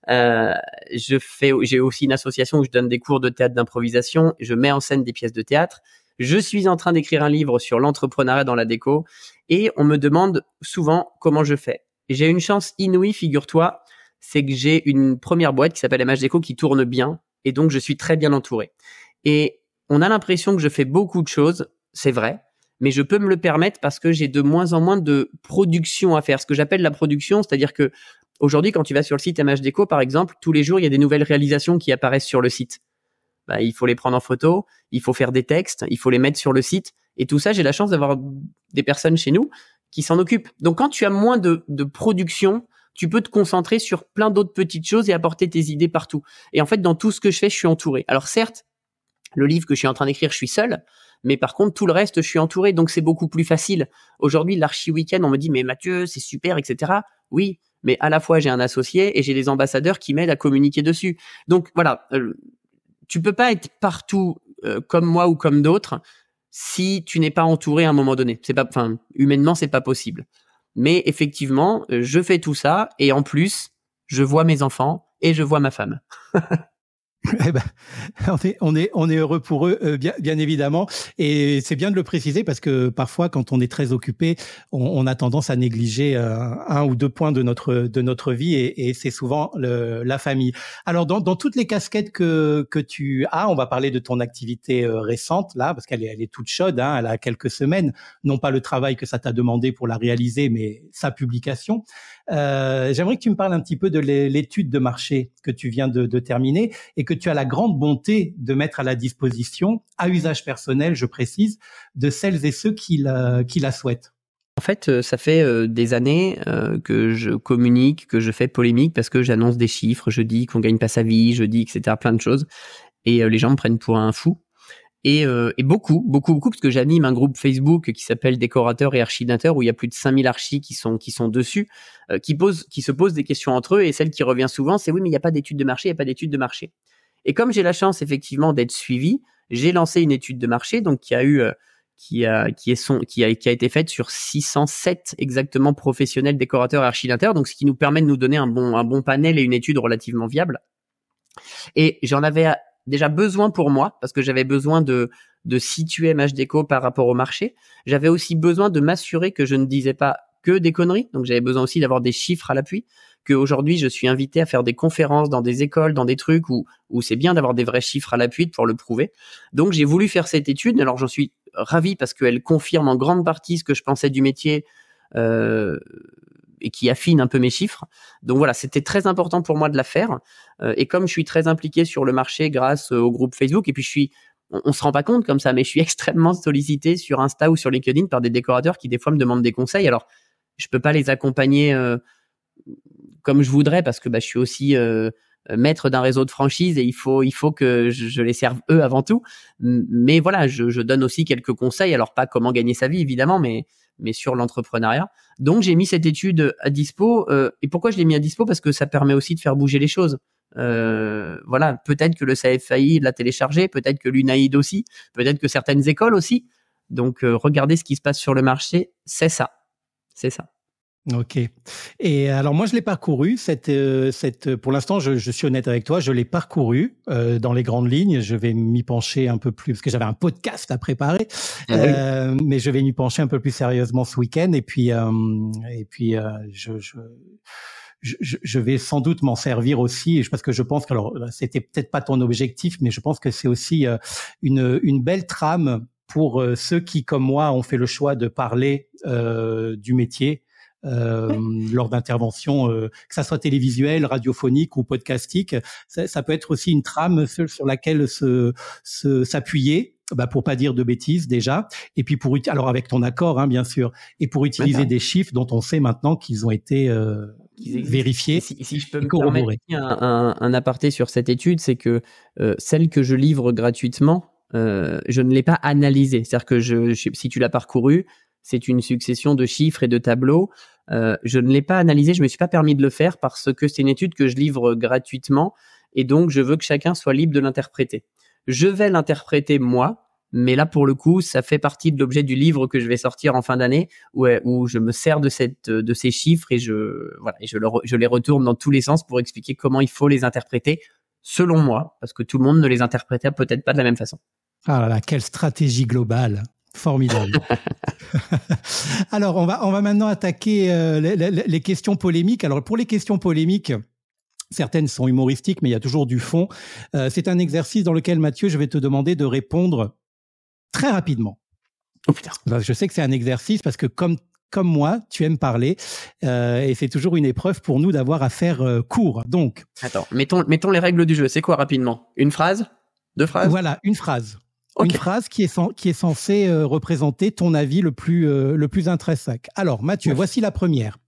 je fais, j'ai aussi une association où je donne des cours de théâtre d'improvisation, je mets en scène des pièces de théâtre. Je suis en train d'écrire un livre sur l'entrepreneuriat dans la déco et on me demande souvent comment je fais. J'ai une chance inouïe, figure-toi, c'est que j'ai une première boîte qui s'appelle MH Déco qui tourne bien et donc je suis très bien entouré. Et on a l'impression que je fais beaucoup de choses, c'est vrai, mais je peux me le permettre parce que j'ai de moins en moins de production à faire. Ce que j'appelle la production, c'est-à-dire que aujourd'hui, quand tu vas sur le site MH Déco, par exemple, tous les jours, il y a des nouvelles réalisations qui apparaissent sur le site. Bah, il faut les prendre en photo, il faut faire des textes, il faut les mettre sur le site. Et tout ça, j'ai la chance d'avoir des personnes chez nous qui s'en occupent. Donc quand tu as moins de, de production, tu peux te concentrer sur plein d'autres petites choses et apporter tes idées partout. Et en fait, dans tout ce que je fais, je suis entouré. Alors certes, le livre que je suis en train d'écrire, je suis seul, mais par contre, tout le reste, je suis entouré, donc c'est beaucoup plus facile. Aujourd'hui, l'archi week-end, on me dit, mais Mathieu, c'est super, etc. Oui, mais à la fois, j'ai un associé et j'ai des ambassadeurs qui m'aident à communiquer dessus. Donc voilà, euh, tu peux pas être partout euh, comme moi ou comme d'autres si tu n'es pas entouré à un moment donné. C'est pas, enfin, humainement, c'est pas possible. Mais effectivement, euh, je fais tout ça et en plus, je vois mes enfants et je vois ma femme. Eh ben, on est, on est, on est heureux pour eux, euh, bien, bien évidemment. Et c'est bien de le préciser parce que parfois, quand on est très occupé, on, on a tendance à négliger euh, un ou deux points de notre de notre vie, et, et c'est souvent le, la famille. Alors, dans, dans toutes les casquettes que que tu as, on va parler de ton activité euh, récente là, parce qu'elle est, elle est toute chaude. Hein, elle a quelques semaines. Non pas le travail que ça t'a demandé pour la réaliser, mais sa publication. Euh, J'aimerais que tu me parles un petit peu de l'étude de marché que tu viens de, de terminer et que tu as la grande bonté de mettre à la disposition, à usage personnel, je précise, de celles et ceux qui la, qui la souhaitent. En fait, euh, ça fait euh, des années que je communique, que je fais polémique parce que j'annonce des chiffres, je dis qu'on gagne pas sa vie, je dis etc. plein de choses, et les gens me prennent pour un fou. Et, et, beaucoup, beaucoup, beaucoup, parce que j'anime un groupe Facebook qui s'appelle Décorateurs et Archinateurs, où il y a plus de 5000 archis qui sont, qui sont dessus, qui, posent, qui se posent des questions entre eux, et celle qui revient souvent, c'est oui, mais il n'y a pas d'étude de marché, il n'y a pas d'étude de marché. Et comme j'ai la chance effectivement d'être suivi, j'ai lancé une étude de marché donc qui a eu euh, qui a qui est son qui a qui a été faite sur 607 exactement professionnels décorateurs et archidateurs donc ce qui nous permet de nous donner un bon un bon panel et une étude relativement viable. Et j'en avais déjà besoin pour moi parce que j'avais besoin de de situer MHDeco par rapport au marché. J'avais aussi besoin de m'assurer que je ne disais pas que des conneries. Donc j'avais besoin aussi d'avoir des chiffres à l'appui qu'aujourd'hui je suis invité à faire des conférences dans des écoles, dans des trucs où, où c'est bien d'avoir des vrais chiffres à l'appui pour le prouver. Donc j'ai voulu faire cette étude. Alors j'en suis ravi parce qu'elle confirme en grande partie ce que je pensais du métier. Euh, et qui affine un peu mes chiffres. Donc voilà, c'était très important pour moi de la faire. Euh, et comme je suis très impliqué sur le marché grâce au groupe Facebook, et puis je suis, on, se rend pas compte comme ça, mais je suis extrêmement sollicité sur Insta ou sur LinkedIn par des décorateurs qui des fois me demandent des conseils. Alors je peux pas les accompagner euh, comme je voudrais parce que bah, je suis aussi euh, maître d'un réseau de franchise et il faut il faut que je, les serve eux avant tout. Mais voilà, je, donne aussi quelques conseils. Alors pas comment gagner sa vie évidemment, mais mais sur l'entrepreneuriat. Donc j'ai mis cette étude à dispo. Euh, et pourquoi je l'ai mis à dispo? Parce que ça permet aussi de faire bouger les choses. Euh, voilà, peut-être que le CFAI l'a téléchargé, peut-être que l'UNAID aussi, peut-être que certaines écoles aussi. Donc euh, regardez ce qui se passe sur le marché, c'est ça, c'est ça. Ok. Et alors moi je l'ai parcouru cette euh, cette pour l'instant je, je, suis honnête avec toi je l'ai parcouru euh, dans les grandes lignes. Je vais m'y pencher un peu plus parce que j'avais un podcast à préparer ah euh, mais je vais m'y pencher un peu plus sérieusement ce week-end. Et puis euh, et puis euh, je, je je, vais sans doute m'en servir aussi, parce que je pense que alors c'était peut-être pas ton objectif, mais je pense que c'est aussi une, une belle trame pour ceux qui, comme moi, ont fait le choix de parler du métier euh, lors d'interventions, euh, que ça soit télévisuel, radiophonique ou podcastique. Ça, ça, peut être aussi une trame sur laquelle se s'appuyer. bah pour pas dire de bêtises déjà, et puis pour alors avec ton accord hein, bien sûr, et pour utiliser des chiffres dont on sait maintenant qu'ils ont été euh, vérifiés. Si, si, je peux me permettre un, un, un, aparté sur cette étude, c'est que euh, celle que je livre gratuitement, euh, je ne l'ai pas analysée. C'est-à-dire que je, si tu l'as parcouru, c'est une succession de chiffres et de tableaux. Euh, je ne l'ai pas analysé, je me suis pas permis de le faire parce que c'est une étude que je livre gratuitement et donc je veux que chacun soit libre de l'interpréter. Je vais l'interpréter moi, mais là pour le coup, ça fait partie de l'objet du livre que je vais sortir en fin d'année où, je me sers de ces chiffres et je les retourne dans tous les sens pour expliquer comment il faut les interpréter selon moi parce que tout le monde ne les interprétait peut-être pas de la même façon. Ah là là, quelle stratégie globale Formidable. Alors, on va, on va maintenant attaquer euh, les, questions polémiques. Alors, pour les questions polémiques, certaines sont humoristiques, mais il y a toujours du fond. Euh, c'est un exercice dans lequel, Mathieu, je vais te demander de répondre très rapidement. Oh putain. Je sais que c'est un exercice parce que comme comme moi, tu aimes parler euh, et c'est toujours une épreuve pour nous d'avoir à faire court. Donc, attends, mettons mettons les règles du jeu. C'est quoi rapidement? Une phrase? Deux phrases? Voilà, une phrase. Une phrase qui est, qui est censée euh, représenter ton avis le plus, euh, le plus intrinsèque. Alors, Mathieu, voici la première.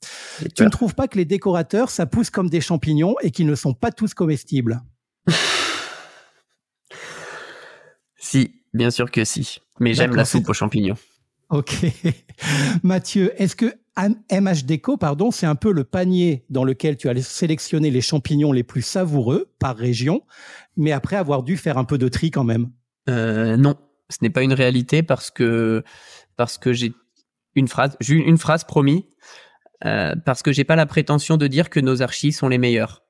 Tu ne trouves pas que les décorateurs, ça pousse comme des champignons et qu'ils ne sont pas tous comestibles? Si, bien sûr que si. Mais j'aime la soupe aux champignons. Ok. Mathieu, est-ce que MH Déco, pardon, c'est un peu le panier dans lequel tu as sélectionné les champignons les plus savoureux par région, mais après avoir dû faire un peu de tri quand même? Euh, non, ce n'est pas une réalité parce que parce que j'ai une phrase, j'ai une phrase promis, euh, parce que j'ai pas la prétention de dire que nos archis sont les meilleurs.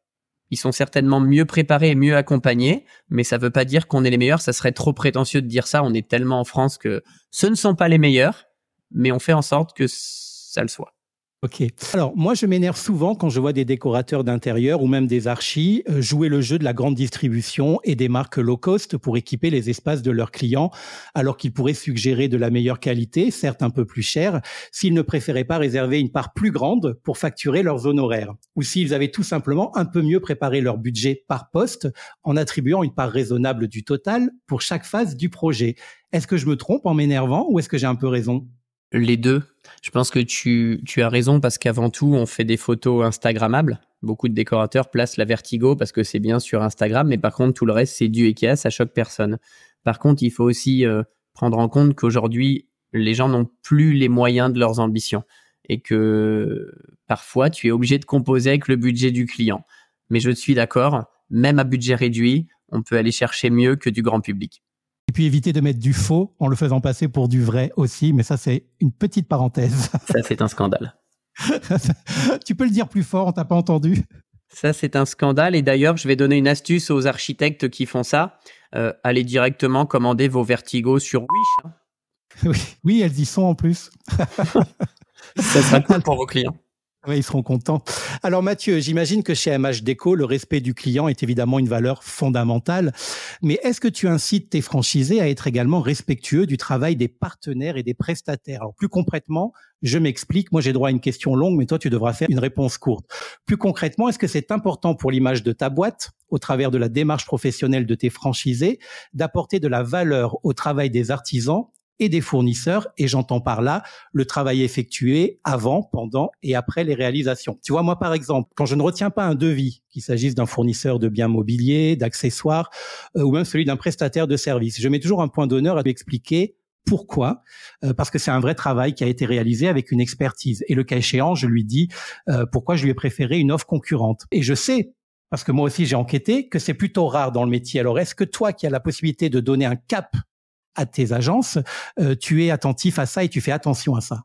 Ils sont certainement mieux préparés et mieux accompagnés, mais ça veut pas dire qu'on est les meilleurs. Ça serait trop prétentieux de dire ça. On est tellement en France que ce ne sont pas les meilleurs, mais on fait en sorte que ça le soit. Ok. Alors moi, je m'énerve souvent quand je vois des décorateurs d'intérieur ou même des archis euh, jouer le jeu de la grande distribution et des marques low cost pour équiper les espaces de leurs clients, alors qu'ils pourraient suggérer de la meilleure qualité, certes un peu plus cher, s'ils ne préféraient pas réserver une part plus grande pour facturer leurs honoraires, ou s'ils avaient tout simplement un peu mieux préparé leur budget par poste en attribuant une part raisonnable du total pour chaque phase du projet. Est-ce que je me trompe en m'énervant ou est-ce que j'ai un peu raison? Les deux. Je pense que tu, as raison parce qu'avant tout, on fait des photos Instagrammables. Beaucoup de décorateurs placent la vertigo parce que c'est bien sur Instagram, mais par contre, tout le reste, c'est du EKS, ça choque personne. Par contre, il faut aussi euh, prendre en compte qu'aujourd'hui, les gens n'ont plus les moyens de leurs ambitions et que parfois, tu es obligé de composer avec le budget du client. Mais je suis d'accord, même à budget réduit, on peut aller chercher mieux que du grand public. Puis éviter de mettre du faux en le faisant passer pour du vrai aussi, mais ça c'est une petite parenthèse. Ça c'est un scandale. tu peux le dire plus fort, on t'a pas entendu. Ça c'est un scandale et d'ailleurs je vais donner une astuce aux architectes qui font ça. Euh, allez directement commander vos vertigos sur Wish. Hein. Oui, oui, elles y sont en plus. ça sera cool pour vos clients. Ils seront contents. Alors Mathieu, j'imagine que chez MH Déco, le respect du client est évidemment une valeur fondamentale. Mais est-ce que tu incites tes franchisés à être également respectueux du travail des partenaires et des prestataires? Alors plus concrètement, je m'explique. Moi, j'ai droit à une question longue, mais toi, tu devras faire une réponse courte. Plus concrètement, est-ce que c'est important pour l'image de ta boîte, au travers de la démarche professionnelle de tes franchisés, d'apporter de la valeur au travail des artisans et des fournisseurs, et j'entends par là le travail effectué avant, pendant et après les réalisations. Tu vois, moi par exemple, quand je ne retiens pas un devis, qu'il s'agisse d'un fournisseur de biens mobiliers, d'accessoires, euh, ou même celui d'un prestataire de services, je mets toujours un point d'honneur à lui expliquer pourquoi euh, Parce que c'est un vrai travail qui a été réalisé avec une expertise. Et le cas échéant, je lui dis euh, pourquoi je lui ai préféré une offre concurrente. Et je sais parce que moi aussi j'ai enquêté, que c'est plutôt rare dans le métier. Alors est-ce que toi qui as la possibilité de donner un cap à tes agences, euh, tu es attentif à ça et tu fais attention à ça.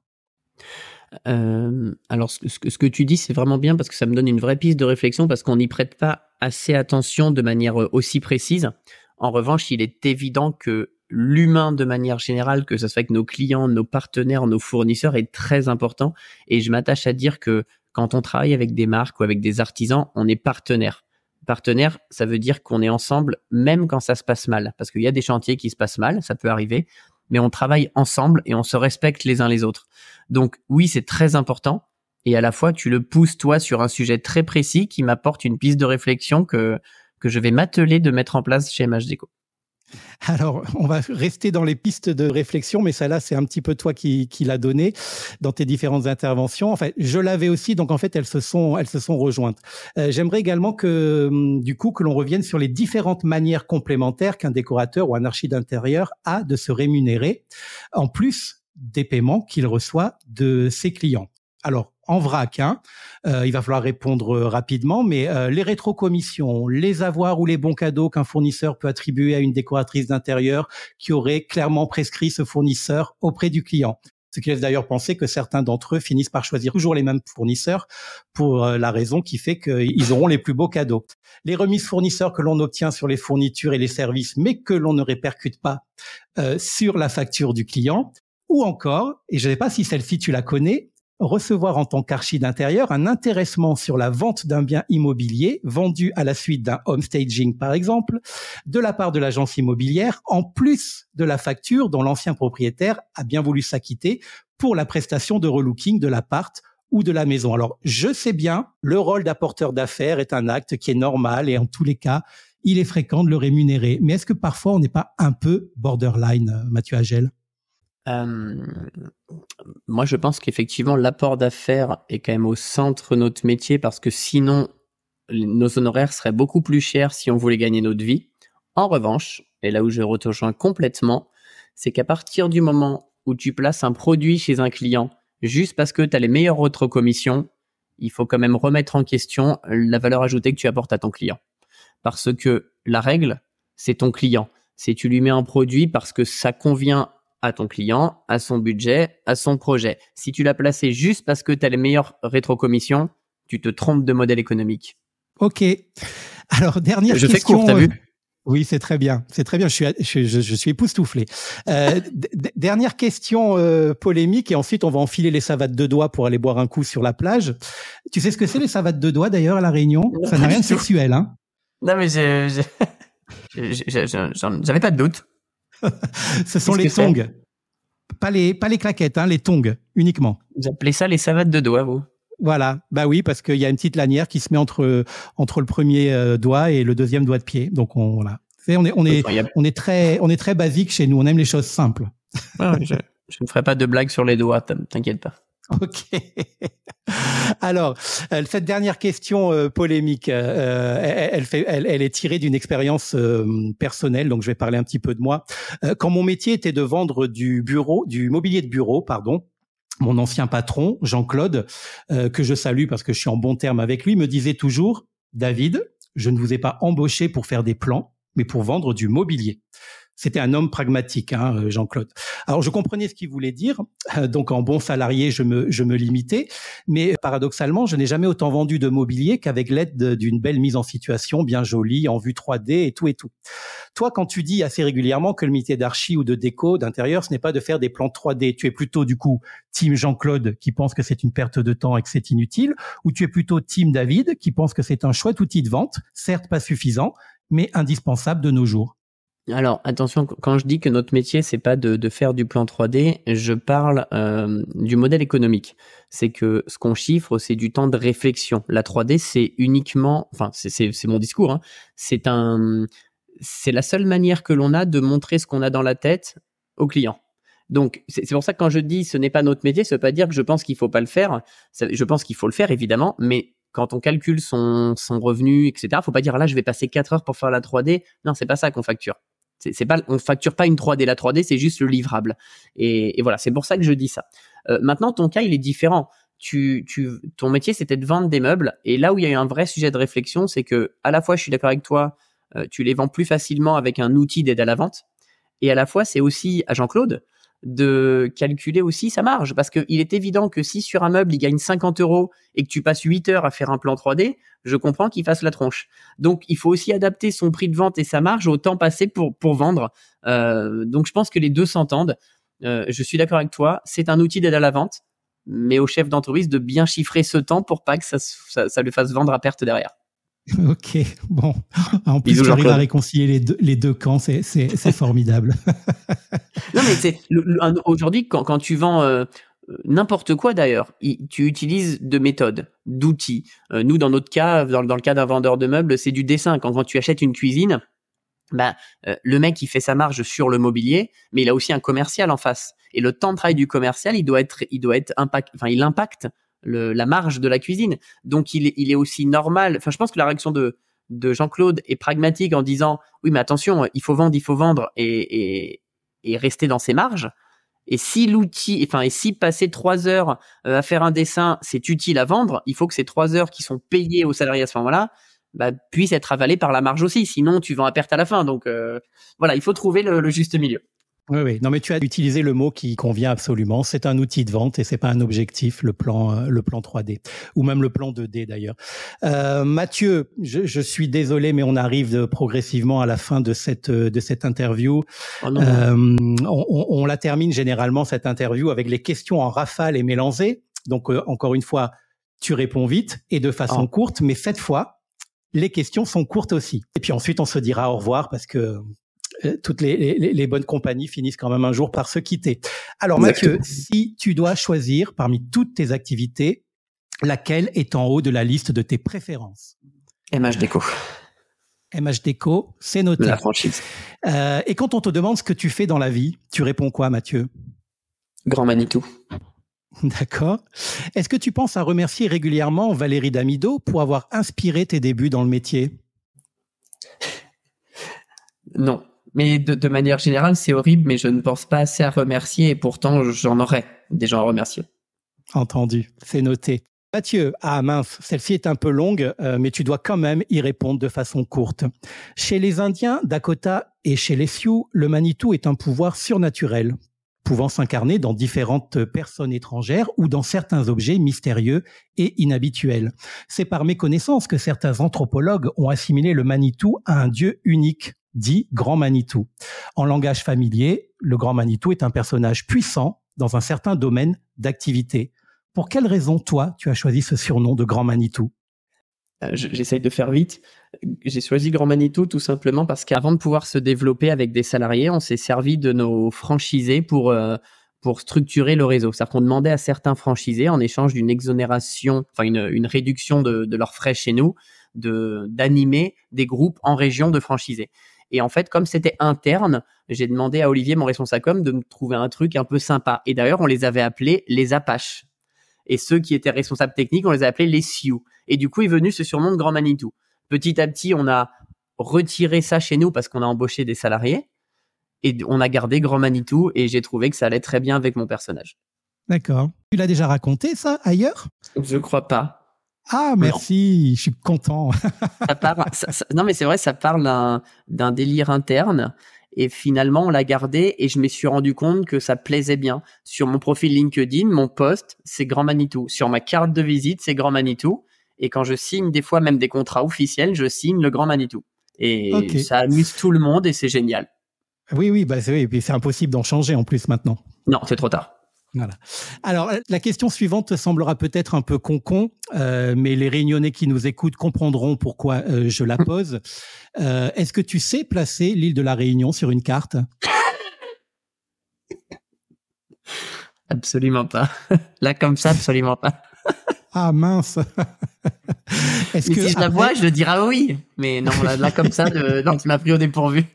Euh, alors, ce, ce, que tu dis, c'est vraiment bien parce que ça me donne une vraie piste de réflexion parce qu'on n'y prête pas assez attention de manière euh, aussi précise. En revanche, il est évident que l'humain de manière générale, que ce soit avec nos clients, nos partenaires, nos fournisseurs, est très important. Et je m'attache à dire que quand on travaille avec des marques ou avec des artisans, on est partenaire. Partenaire, ça veut dire qu'on est ensemble même quand ça se passe mal. Parce qu'il y a des chantiers qui se passent mal, ça peut arriver, mais on travaille ensemble et on se respecte les uns les autres. Donc oui, c'est très important. Et à la fois, tu le pousses toi sur un sujet très précis qui m'apporte une piste de réflexion que, que je vais m'atteler de mettre en place chez MHDeco. Alors, on va rester dans les pistes de réflexion, mais ça là, c'est un petit peu toi qui, qui l'a donné dans tes différentes interventions. En fait, je l'avais aussi, donc en fait, elles se sont, elles se sont rejointes. Euh, j'aimerais également que, hum, du coup, que l'on revienne sur les différentes manières complémentaires qu'un décorateur ou un archi d'intérieur a de se rémunérer, en plus des paiements qu'il reçoit de ses clients. Alors, en vrac. Hein. Euh, il va falloir répondre euh, rapidement, mais euh, les rétrocommissions, les avoirs ou les bons cadeaux qu'un fournisseur peut attribuer à une décoratrice d'intérieur qui aurait clairement prescrit ce fournisseur auprès du client. Ce qui laisse d'ailleurs penser que certains d'entre eux finissent par choisir toujours les mêmes fournisseurs pour la raison qui fait qu'ils auront les plus beaux cadeaux. Les remises fournisseurs que l'on obtient sur les fournitures et les services, mais que l'on ne répercute pas sur la facture du client. Ou encore, et je ne sais pas si celle-ci tu la connais, recevoir en tant qu'archi d'intérieur un intéressement sur la vente d'un bien immobilier vendu à la suite d'un home staging par exemple, de la part de l'agence immobilière, en plus de la facture dont l'ancien propriétaire a bien voulu s'acquitter pour la prestation de relooking de l'appart ou de la maison. Alors, je sais bien, le rôle d'apporteur d'affaires est un acte qui est normal et en tous les cas, il est fréquent de le rémunérer. Mais est-ce que parfois on n'est pas un peu borderline, Mathieu Agel euh, moi, je pense qu'effectivement, l'apport d'affaires est quand même au centre de notre métier parce que sinon, nos honoraires seraient beaucoup plus chers si on voulait gagner notre vie. En revanche, et là où je rejoins complètement, c'est qu'à partir du moment où tu places un produit chez un client juste parce que tu as les meilleures autres commissions, il faut quand même remettre en question la valeur ajoutée que tu apportes à ton client. Parce que la règle, c'est ton client. C'est tu lui mets un produit parce que ça convient à ton client, à son budget, à son projet. Si tu l'as placé juste parce que tu as les meilleures rétrocommissions, tu te trompes de modèle économique. Ok. Alors, dernière je question. Fais court, t'as vu euh, oui, c'est très bien, c'est très bien. Je suis, je, je, suis époustouflé. Euh, dernière question euh, polémique et ensuite on va enfiler les savates de doigts pour aller boire un coup sur la plage. Tu sais ce que c'est les savates de doigts d'ailleurs à la Réunion? Ça n'a rien de sexuel, hein? Non mais j'avais pas de doute. Ce sont les tongs. Pas les, pas les claquettes, hein, les tongs uniquement. Vous appelez ça les savates de doigts, vous? Voilà, bah oui, parce qu'il y a une petite lanière qui se met entre entre le premier euh, doigt et le deuxième doigt de pied. Donc on voilà, on est on est on est très on est très basique chez nous. On aime les choses simples. Ah je, je ne ferai pas de blagues sur les doigts, t'inquiète pas. Ok. Alors, euh, cette dernière question euh, polémique, euh, elle, elle, est tirée d'une expérience personnelle, donc je vais parler un petit peu de moi. quand mon métier était de vendre du bureau, du mobilier de bureau, pardon, mon ancien patron, Jean-Claude, que je salue parce que je suis en bon terme avec lui, me disait toujours, David, je ne vous ai pas embauché pour faire des plans, mais pour vendre du mobilier. C'était un homme pragmatique, hein, euh, Jean-Claude. Alors je comprenais ce qu'il voulait dire. Euh, donc en bon salarié, je me, je me limitais. Mais paradoxalement, je n'ai jamais autant vendu de mobilier qu'avec l'aide d'une belle mise en situation, bien jolie, en vue 3D et tout et tout. Toi, quand tu dis assez régulièrement que le métier d'archi ou de déco d'intérieur, ce n'est pas de faire des plans 3D, tu es plutôt du coup team Jean-Claude qui pense que c'est une perte de temps et que c'est inutile, ou tu es plutôt team David qui pense que c'est un chouette outil de vente, certes pas suffisant, mais indispensable de nos jours? Alors attention, quand je dis que notre métier c'est pas de, faire du plan 3D, je parle euh, du modèle économique. C'est que ce qu'on chiffre, c'est du temps de réflexion. La 3D, c'est uniquement, enfin c'est mon discours, hein, c'est un, c'est la seule manière que l'on a de montrer ce qu'on a dans la tête au client. Donc c'est pour ça que quand je dis ce n'est pas notre métier, ça veut pas dire que je pense qu'il faut pas le faire. Je pense qu'il faut le faire évidemment, mais quand on calcule son, revenu, etc., faut pas dire là je vais passer 4 heures pour faire la 3D. Non, c'est pas ça qu'on facture. C'est pas, on facture pas une 3D. La 3D, c'est juste le livrable. Et, voilà, c'est pour ça que je dis ça. Euh, maintenant, ton cas, il est différent. Tu, tu, ton métier, c'était de vendre des meubles. Et là où il y a eu un vrai sujet de réflexion, c'est que à la fois, je suis d'accord avec toi, euh, tu les vends plus facilement avec un outil d'aide à la vente. Et à la fois, c'est aussi à Jean-Claude de calculer aussi sa marge. Parce qu'il est évident que si sur un meuble, il gagne 50 euros et que tu passes 8 heures à faire un plan 3D, je comprends qu'il fasse la tronche. Donc, il faut aussi adapter son prix de vente et sa marge au temps passé pour, pour vendre. Euh, donc, je pense que les deux s'entendent. Euh, je suis d'accord avec toi. C'est un outil d'aide à la vente. mais au chef d'entreprise de bien chiffrer ce temps pour pas que ça, ça, ça le fasse vendre à perte derrière. Ok, bon. En plus, tu arrives à réconcilier les deux, les deux camps, c'est, c'est, c'est formidable. non, mais c'est, aujourd'hui, quand, quand tu vends euh, n'importe quoi d'ailleurs, tu utilises de méthodes, d'outils. Euh, nous, dans notre cas, dans, dans le cas d'un vendeur de meubles, c'est du dessin. Quand, quand tu achètes une cuisine, bah, euh, le mec, il fait sa marge sur le mobilier, mais il a aussi un commercial en face. Et le temps de travail du commercial, il doit être, il doit être impact, enfin, il impacte le, la marge de la cuisine. Donc il, il est aussi normal. Enfin, je pense que la réaction de, de Jean-Claude est pragmatique en disant oui, mais attention, il faut vendre, il faut vendre et, et, et rester dans ses marges. Et si l'outil, enfin, et si passer trois heures euh, à faire un dessin, c'est utile à vendre, il faut que ces trois heures qui sont payées aux salariés à ce moment-là, bah, puissent être avalées par la marge aussi. Sinon, tu vends à perte à la fin. Donc, euh, voilà, il faut trouver le juste milieu. Oui, oui. Non, mais tu as utilisé le mot qui convient absolument. C'est un outil de vente et c'est pas un objectif, le plan, euh, le plan 3D ou même le plan 2D d'ailleurs. Euh, Mathieu, je, je, suis désolé, mais on arrive progressivement à la fin de cette de cette interview. Oh euh, on, on, la termine généralement cette interview avec les questions en rafale et mélangées. Donc euh, encore une fois, tu réponds vite et de façon oh. courte, mais cette fois, les questions sont courtes aussi. Et puis ensuite, on se dira au revoir parce que euh, toutes les, bonnes compagnies finissent quand même un jour par se quitter. Alors Mathieu, si tu dois choisir parmi toutes tes activités, laquelle est en haut de la liste de tes préférences? MH Déco. MH Déco, c'est noté. La franchise. Euh, et quand on te demande ce que tu fais dans la vie, tu réponds quoi, Mathieu? Grand Manitou. D'accord. Est-ce que tu penses à remercier régulièrement Valérie Damido pour avoir inspiré tes débuts dans le métier? Non. Mais de, manière générale, c'est horrible, mais je ne pense pas assez à remercier et pourtant j'en aurais des gens à remercier. Entendu, c'est noté. Mathieu, ah mince, celle-ci est un peu longue, euh, mais tu dois quand même y répondre de façon courte. Chez les Indiens, Dakota et chez les Sioux, le Manitou est un pouvoir surnaturel, pouvant s'incarner dans différentes personnes étrangères ou dans certains objets mystérieux et inhabituels. C'est par méconnaissance que certains anthropologues ont assimilé le Manitou à un dieu unique, dit Grand Manitou. En langage familier, le Grand Manitou est un personnage puissant dans un certain domaine d'activité. Pour quelle raison, toi, tu as choisi ce surnom de Grand Manitou? Euh, J'essaye de faire vite. J'ai choisi Grand Manitou tout simplement parce qu'avant de pouvoir se développer avec des salariés, on s'est servi de nos franchisés pour euh, pour structurer le réseau. C'est-à-dire qu'on demandait à certains franchisés, en échange d'une exonération, enfin une, réduction de, de leurs frais chez nous, de d'animer des groupes en région de franchisés. Et en fait, comme c'était interne, j'ai demandé à Olivier, mon responsable com, de me trouver un truc un peu sympa. Et d'ailleurs, on les avait appelés les Apaches. Et ceux qui étaient responsables techniques, on les a appelés les Sioux. Et du coup, est venu ce surnom de Grand Manitou. Petit à petit, on a retiré ça chez nous parce qu'on a embauché des salariés. Et on a gardé Grand Manitou et j'ai trouvé que ça allait très bien avec mon personnage. D'accord. Tu l'as déjà raconté ça ailleurs? Je crois pas. Ah, merci, je suis content. ça non, mais c'est vrai, ça parle d'un délire interne. Et finalement, on l'a gardé et je me suis rendu compte que ça plaisait bien. Sur mon profil LinkedIn, mon poste, c'est Grand Manitou. Sur ma carte de visite, c'est Grand Manitou. Et quand je signe des fois même des contrats officiels, je signe le Grand Manitou. Et ça amuse tout le monde et c'est génial. Oui, oui, bah c'est oui, c'est impossible d'en changer en plus maintenant. Non, c'est trop tard. Voilà. Alors, la question suivante te semblera peut-être un peu concon, euh, mais les réunionnais qui nous écoutent comprendront pourquoi euh, je la pose. Euh, Est-ce que tu sais placer l'île de la Réunion sur une carte? Absolument pas. Là, comme ça, absolument pas. ah mince. Est-ce que si je la vois, je dirais oui. Mais non, là, comme ça, de... non, tu m'as pris au dépourvu.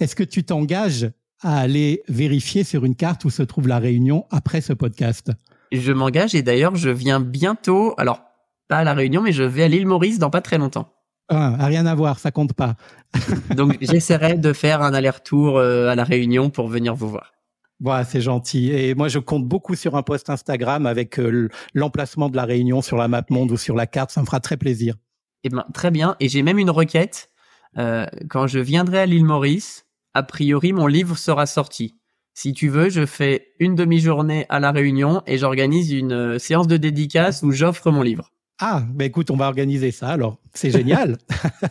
Est-ce que tu t'engages à aller vérifier sur une carte où se trouve la réunion après ce podcast. Je m'engage et d'ailleurs je viens bientôt, alors pas à la réunion, mais je vais à l'île Maurice dans pas très longtemps. Ah, rien à voir, ça compte pas. Donc j'essaierai de faire un aller-retour euh, à la réunion pour venir vous voir. Voilà, c'est gentil. Et moi, je compte beaucoup sur un post Instagram avec euh, l'emplacement de la réunion sur la map monde ou sur la carte. Ça me fera très plaisir. Eh ben, très bien. Et j'ai même une requête. Euh, quand je viendrai à l'île Maurice, a priori, mon livre sera sorti. Si tu veux, je fais une demi-journée à la Réunion et j'organise une euh, séance de dédicace où j'offre mon livre. Ah, ben écoute, on va organiser ça alors. C'est génial.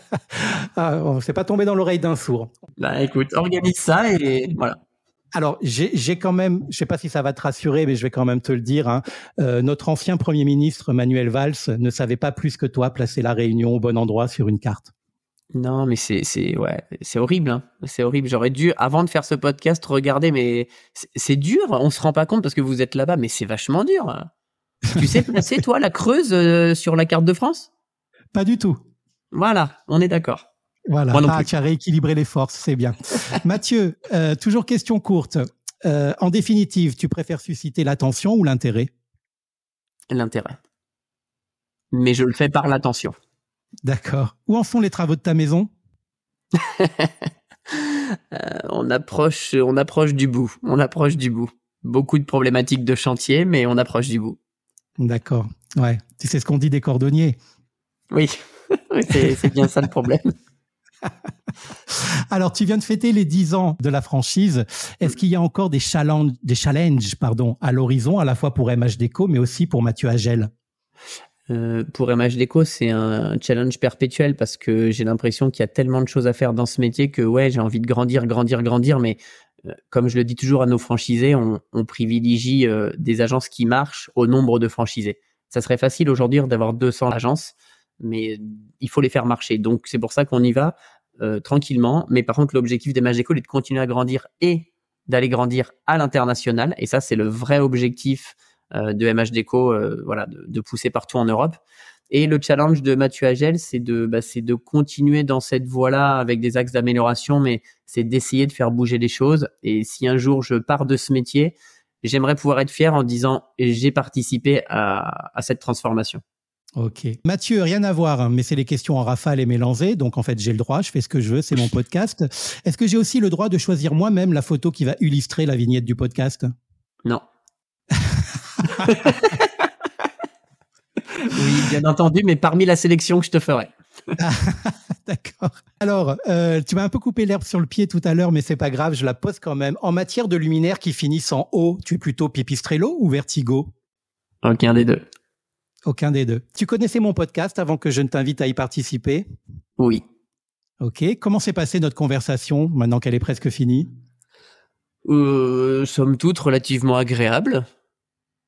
ah, on s'est pas tombé dans l'oreille d'un sourd. Bah écoute, organise ça et voilà. Alors, j'ai quand même, je sais pas si ça va te rassurer, mais je vais quand même te le dire. Hein, euh, notre ancien Premier ministre Manuel Valls ne savait pas plus que toi placer la Réunion au bon endroit sur une carte. Non, mais c'est c'est ouais, c'est horrible. Hein. C'est horrible. J'aurais dû, avant de faire ce podcast, regarder. Mais c'est dur. On se rend pas compte parce que vous êtes là-bas, mais c'est vachement dur. tu sais placer toi la Creuse euh, sur la carte de France? Pas du tout. Voilà, on est d'accord. Voilà, ah, tu as rééquilibré les forces, c'est bien. Mathieu, euh, toujours question courte. Euh, en définitive, tu préfères susciter l'attention ou l'intérêt? L'intérêt. Mais je le fais par l'attention. D'accord. Où en sont les travaux de ta maison? Euh, On approche, on approche du bout. On approche du bout. Beaucoup de problématiques de chantier, mais on approche du bout. D'accord. Ouais. Tu sais ce qu'on dit des cordonniers. Oui, c'est bien ça le problème. Alors, tu viens de fêter les 10 ans de la franchise. Est-ce qu'il y a encore des challenges, des challenges pardon, à l'horizon, à la fois pour MH Déco, mais aussi pour Mathieu Agel euh, pour MH Déco, c'est un challenge perpétuel parce que j'ai l'impression qu'il y a tellement de choses à faire dans ce métier que ouais, j'ai envie de grandir, grandir, grandir, mais euh, comme je le dis toujours à nos franchisés, on, privilégie euh, des agences qui marchent au nombre de franchisés. Ça serait facile aujourd'hui d'avoir 200 agences, mais il faut les faire marcher. Donc c'est pour ça qu'on y va tranquillement. Mais par contre, l'objectif des Mageco est de continuer à grandir et d'aller grandir à l'international. Et ça, c'est le vrai objectif de MH Déco, euh, voilà, de, pousser partout en Europe. Et le challenge de Mathieu Agel, c'est de, bah, c'est de continuer dans cette voie-là avec des axes d'amélioration, mais c'est d'essayer de faire bouger les choses. Et si un jour je pars de ce métier, j'aimerais pouvoir être fier en disant j'ai participé à cette transformation. Ok. Mathieu, rien à voir, hein, mais c'est les questions en rafale et mélangées, donc en fait j'ai le droit, je fais ce que je veux, c'est mon podcast. Est-ce que j'ai aussi le droit de choisir moi-même la photo qui va illustrer la vignette du podcast? Non. oui, bien entendu, mais parmi la sélection que je te ferai. D'accord. Alors, euh, tu m'as un peu coupé l'herbe sur le pied tout à l'heure, mais c'est pas grave, je la pose quand même. En matière de luminaires qui finissent en haut, tu es plutôt Pipistrello ou Vertigo? Aucun des deux. Aucun des deux. Tu connaissais mon podcast avant que je ne t'invite à y participer? Oui. Ok. Comment s'est passée notre conversation maintenant qu'elle est presque finie? Euh, Somme toute relativement agréable.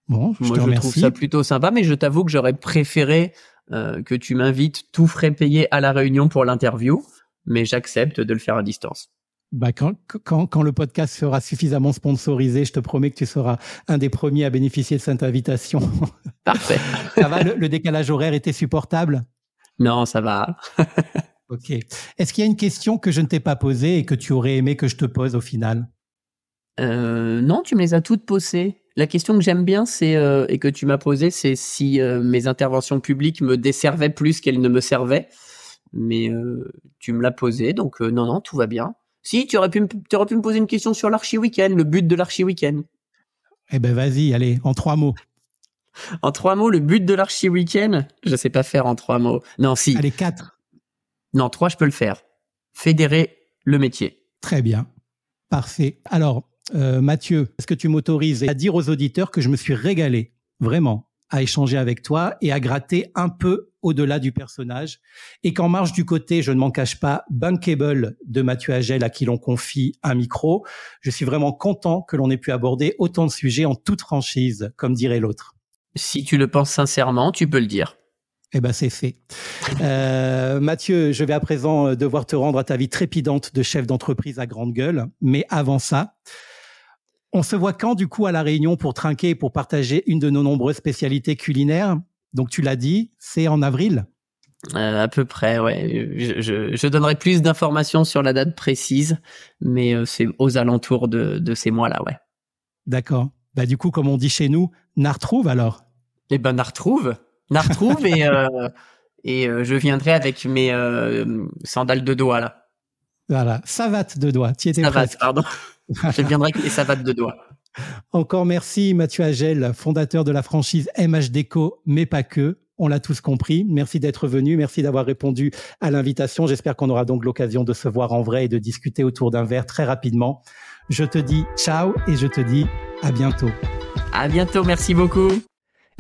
Bon, je Moi, je trouve ça plutôt sympa, mais je t'avoue que j'aurais préféré euh, que tu m'invites tout frais payé à la réunion pour l'interview, mais j'accepte de le faire à distance bah quand, quand, quand, le podcast sera suffisamment sponsorisé, je te promets que tu seras un des premiers à bénéficier de cette invitation. Parfait. ça va, le, décalage horaire était supportable? Non, ça va. ok. Est-ce qu'il y a une question que je ne t'ai pas posée et que tu aurais aimé que je te pose au final? Euh, Non, tu me les as toutes posées. La question que j'aime bien, c'est euh, et que tu m'as posée, c'est si euh, mes interventions publiques me desservaient plus qu'elles ne me servaient. Mais euh, tu me l'as posée, donc euh, non, non, tout va bien. Si, tu aurais pu, tu aurais pu me poser une question sur l'archi week-end, le but de l'archi week-end. Eh ben vas-y, allez, en trois mots. En trois mots, le but de l'archi week-end, je sais pas faire en trois mots. Non, si. Allez, quatre. Non, trois, je peux le faire. Fédérer le métier. Très bien. Parfait. Alors, euh, Mathieu, est-ce que tu m'autorises à dire aux auditeurs que je me suis régalé, vraiment, à échanger avec toi et à gratter un peu au-delà du personnage. Et qu'en marge du côté, je ne m'en cache pas, bankable de Mathieu Agel à qui l'on confie un micro. Je suis vraiment content que l'on ait pu aborder autant de sujets en toute franchise, comme dirait l'autre. Si tu le penses sincèrement, tu peux le dire. Eh ben c'est fait. Euh, Mathieu, je vais à présent devoir te rendre à ta vie trépidante de chef d'entreprise à grande gueule. Mais avant ça, on se voit quand du coup à la Réunion pour trinquer et pour partager une de nos nombreuses spécialités culinaires? Donc tu l'as dit, c'est en avril euh, à peu près, ouais. Je, donnerai plus d'informations sur la date précise, mais euh, c'est aux alentours de, ces mois-là, ouais. D'accord. Bah du coup, comme on dit chez nous, retrouve alors? Eh ben retrouve, retrouve et euh, et je viendrai avec mes sandales de doigts là. Voilà, savate de doigts. Tu étais savate, pardon. je viendrai avec les savates de doigts. Encore merci Mathieu Agel, fondateur de la franchise MH Déco, mais pas que. On l'a tous compris. Merci d'être venu. Merci d'avoir répondu à l'invitation. J'espère qu'on aura donc l'occasion de se voir en vrai et de discuter autour d'un verre très rapidement. Je te dis ciao et je te dis à bientôt. À bientôt. Merci beaucoup.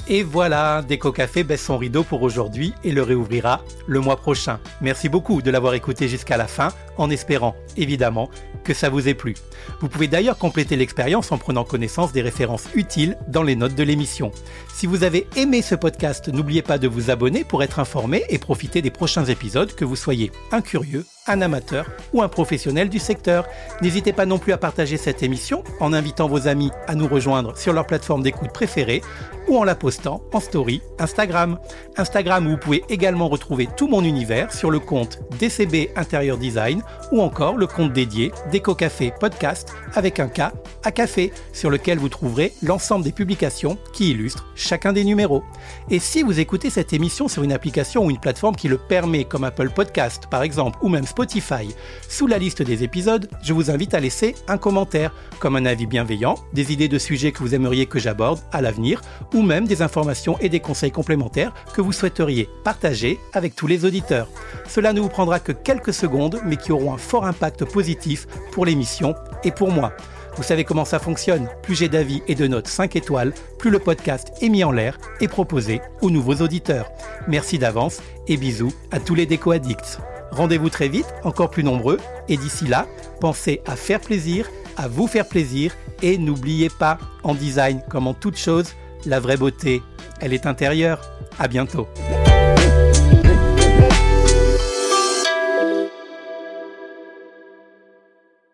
Et voilà, Déco Café baisse son rideau pour aujourd'hui et le réouvrira le mois prochain. Merci beaucoup de l'avoir écouté jusqu'à la fin, en espérant, évidemment, que ça vous ait plu. Vous pouvez d'ailleurs compléter l'expérience en prenant connaissance des références utiles dans les notes de l'émission. Si vous avez aimé ce podcast, n'oubliez pas de vous abonner pour être informé et profiter des prochains épisodes, que vous soyez un curieux, un amateur ou un professionnel du secteur. N'hésitez pas non plus à partager cette émission en invitant vos amis à nous rejoindre sur leur plateforme d'écoute préférée ou en la postant en story Instagram. Instagram où vous pouvez également retrouver tout mon univers sur le compte DCB Intérieur Design ou encore le compte dédié Déco Café Podcast avec un K à café sur lequel vous trouverez l'ensemble des publications qui illustrent chacun des numéros. Et si vous écoutez cette émission sur une application ou une plateforme qui le permet comme Apple Podcast par exemple ou même Spotify, sous la liste des épisodes, je vous invite à laisser un commentaire comme un avis bienveillant, des idées de sujets que vous aimeriez que j'aborde à l'avenir ou même des informations et des conseils complémentaires que vous souhaiteriez partager avec tous les auditeurs. Cela ne vous prendra que quelques secondes, mais qui auront un fort impact positif pour l'émission et pour moi. Vous savez comment ça fonctionne. Plus j'ai d'avis et de notes 5 étoiles, plus le podcast est mis en l'air et proposé aux nouveaux auditeurs. Merci d'avance et bisous à tous les déco-addicts. Rendez-vous très vite, encore plus nombreux, et d'ici là, pensez à faire plaisir, à vous faire plaisir, et n'oubliez pas, en design comme en toute chose, la vraie beauté, elle est intérieure. À bientôt.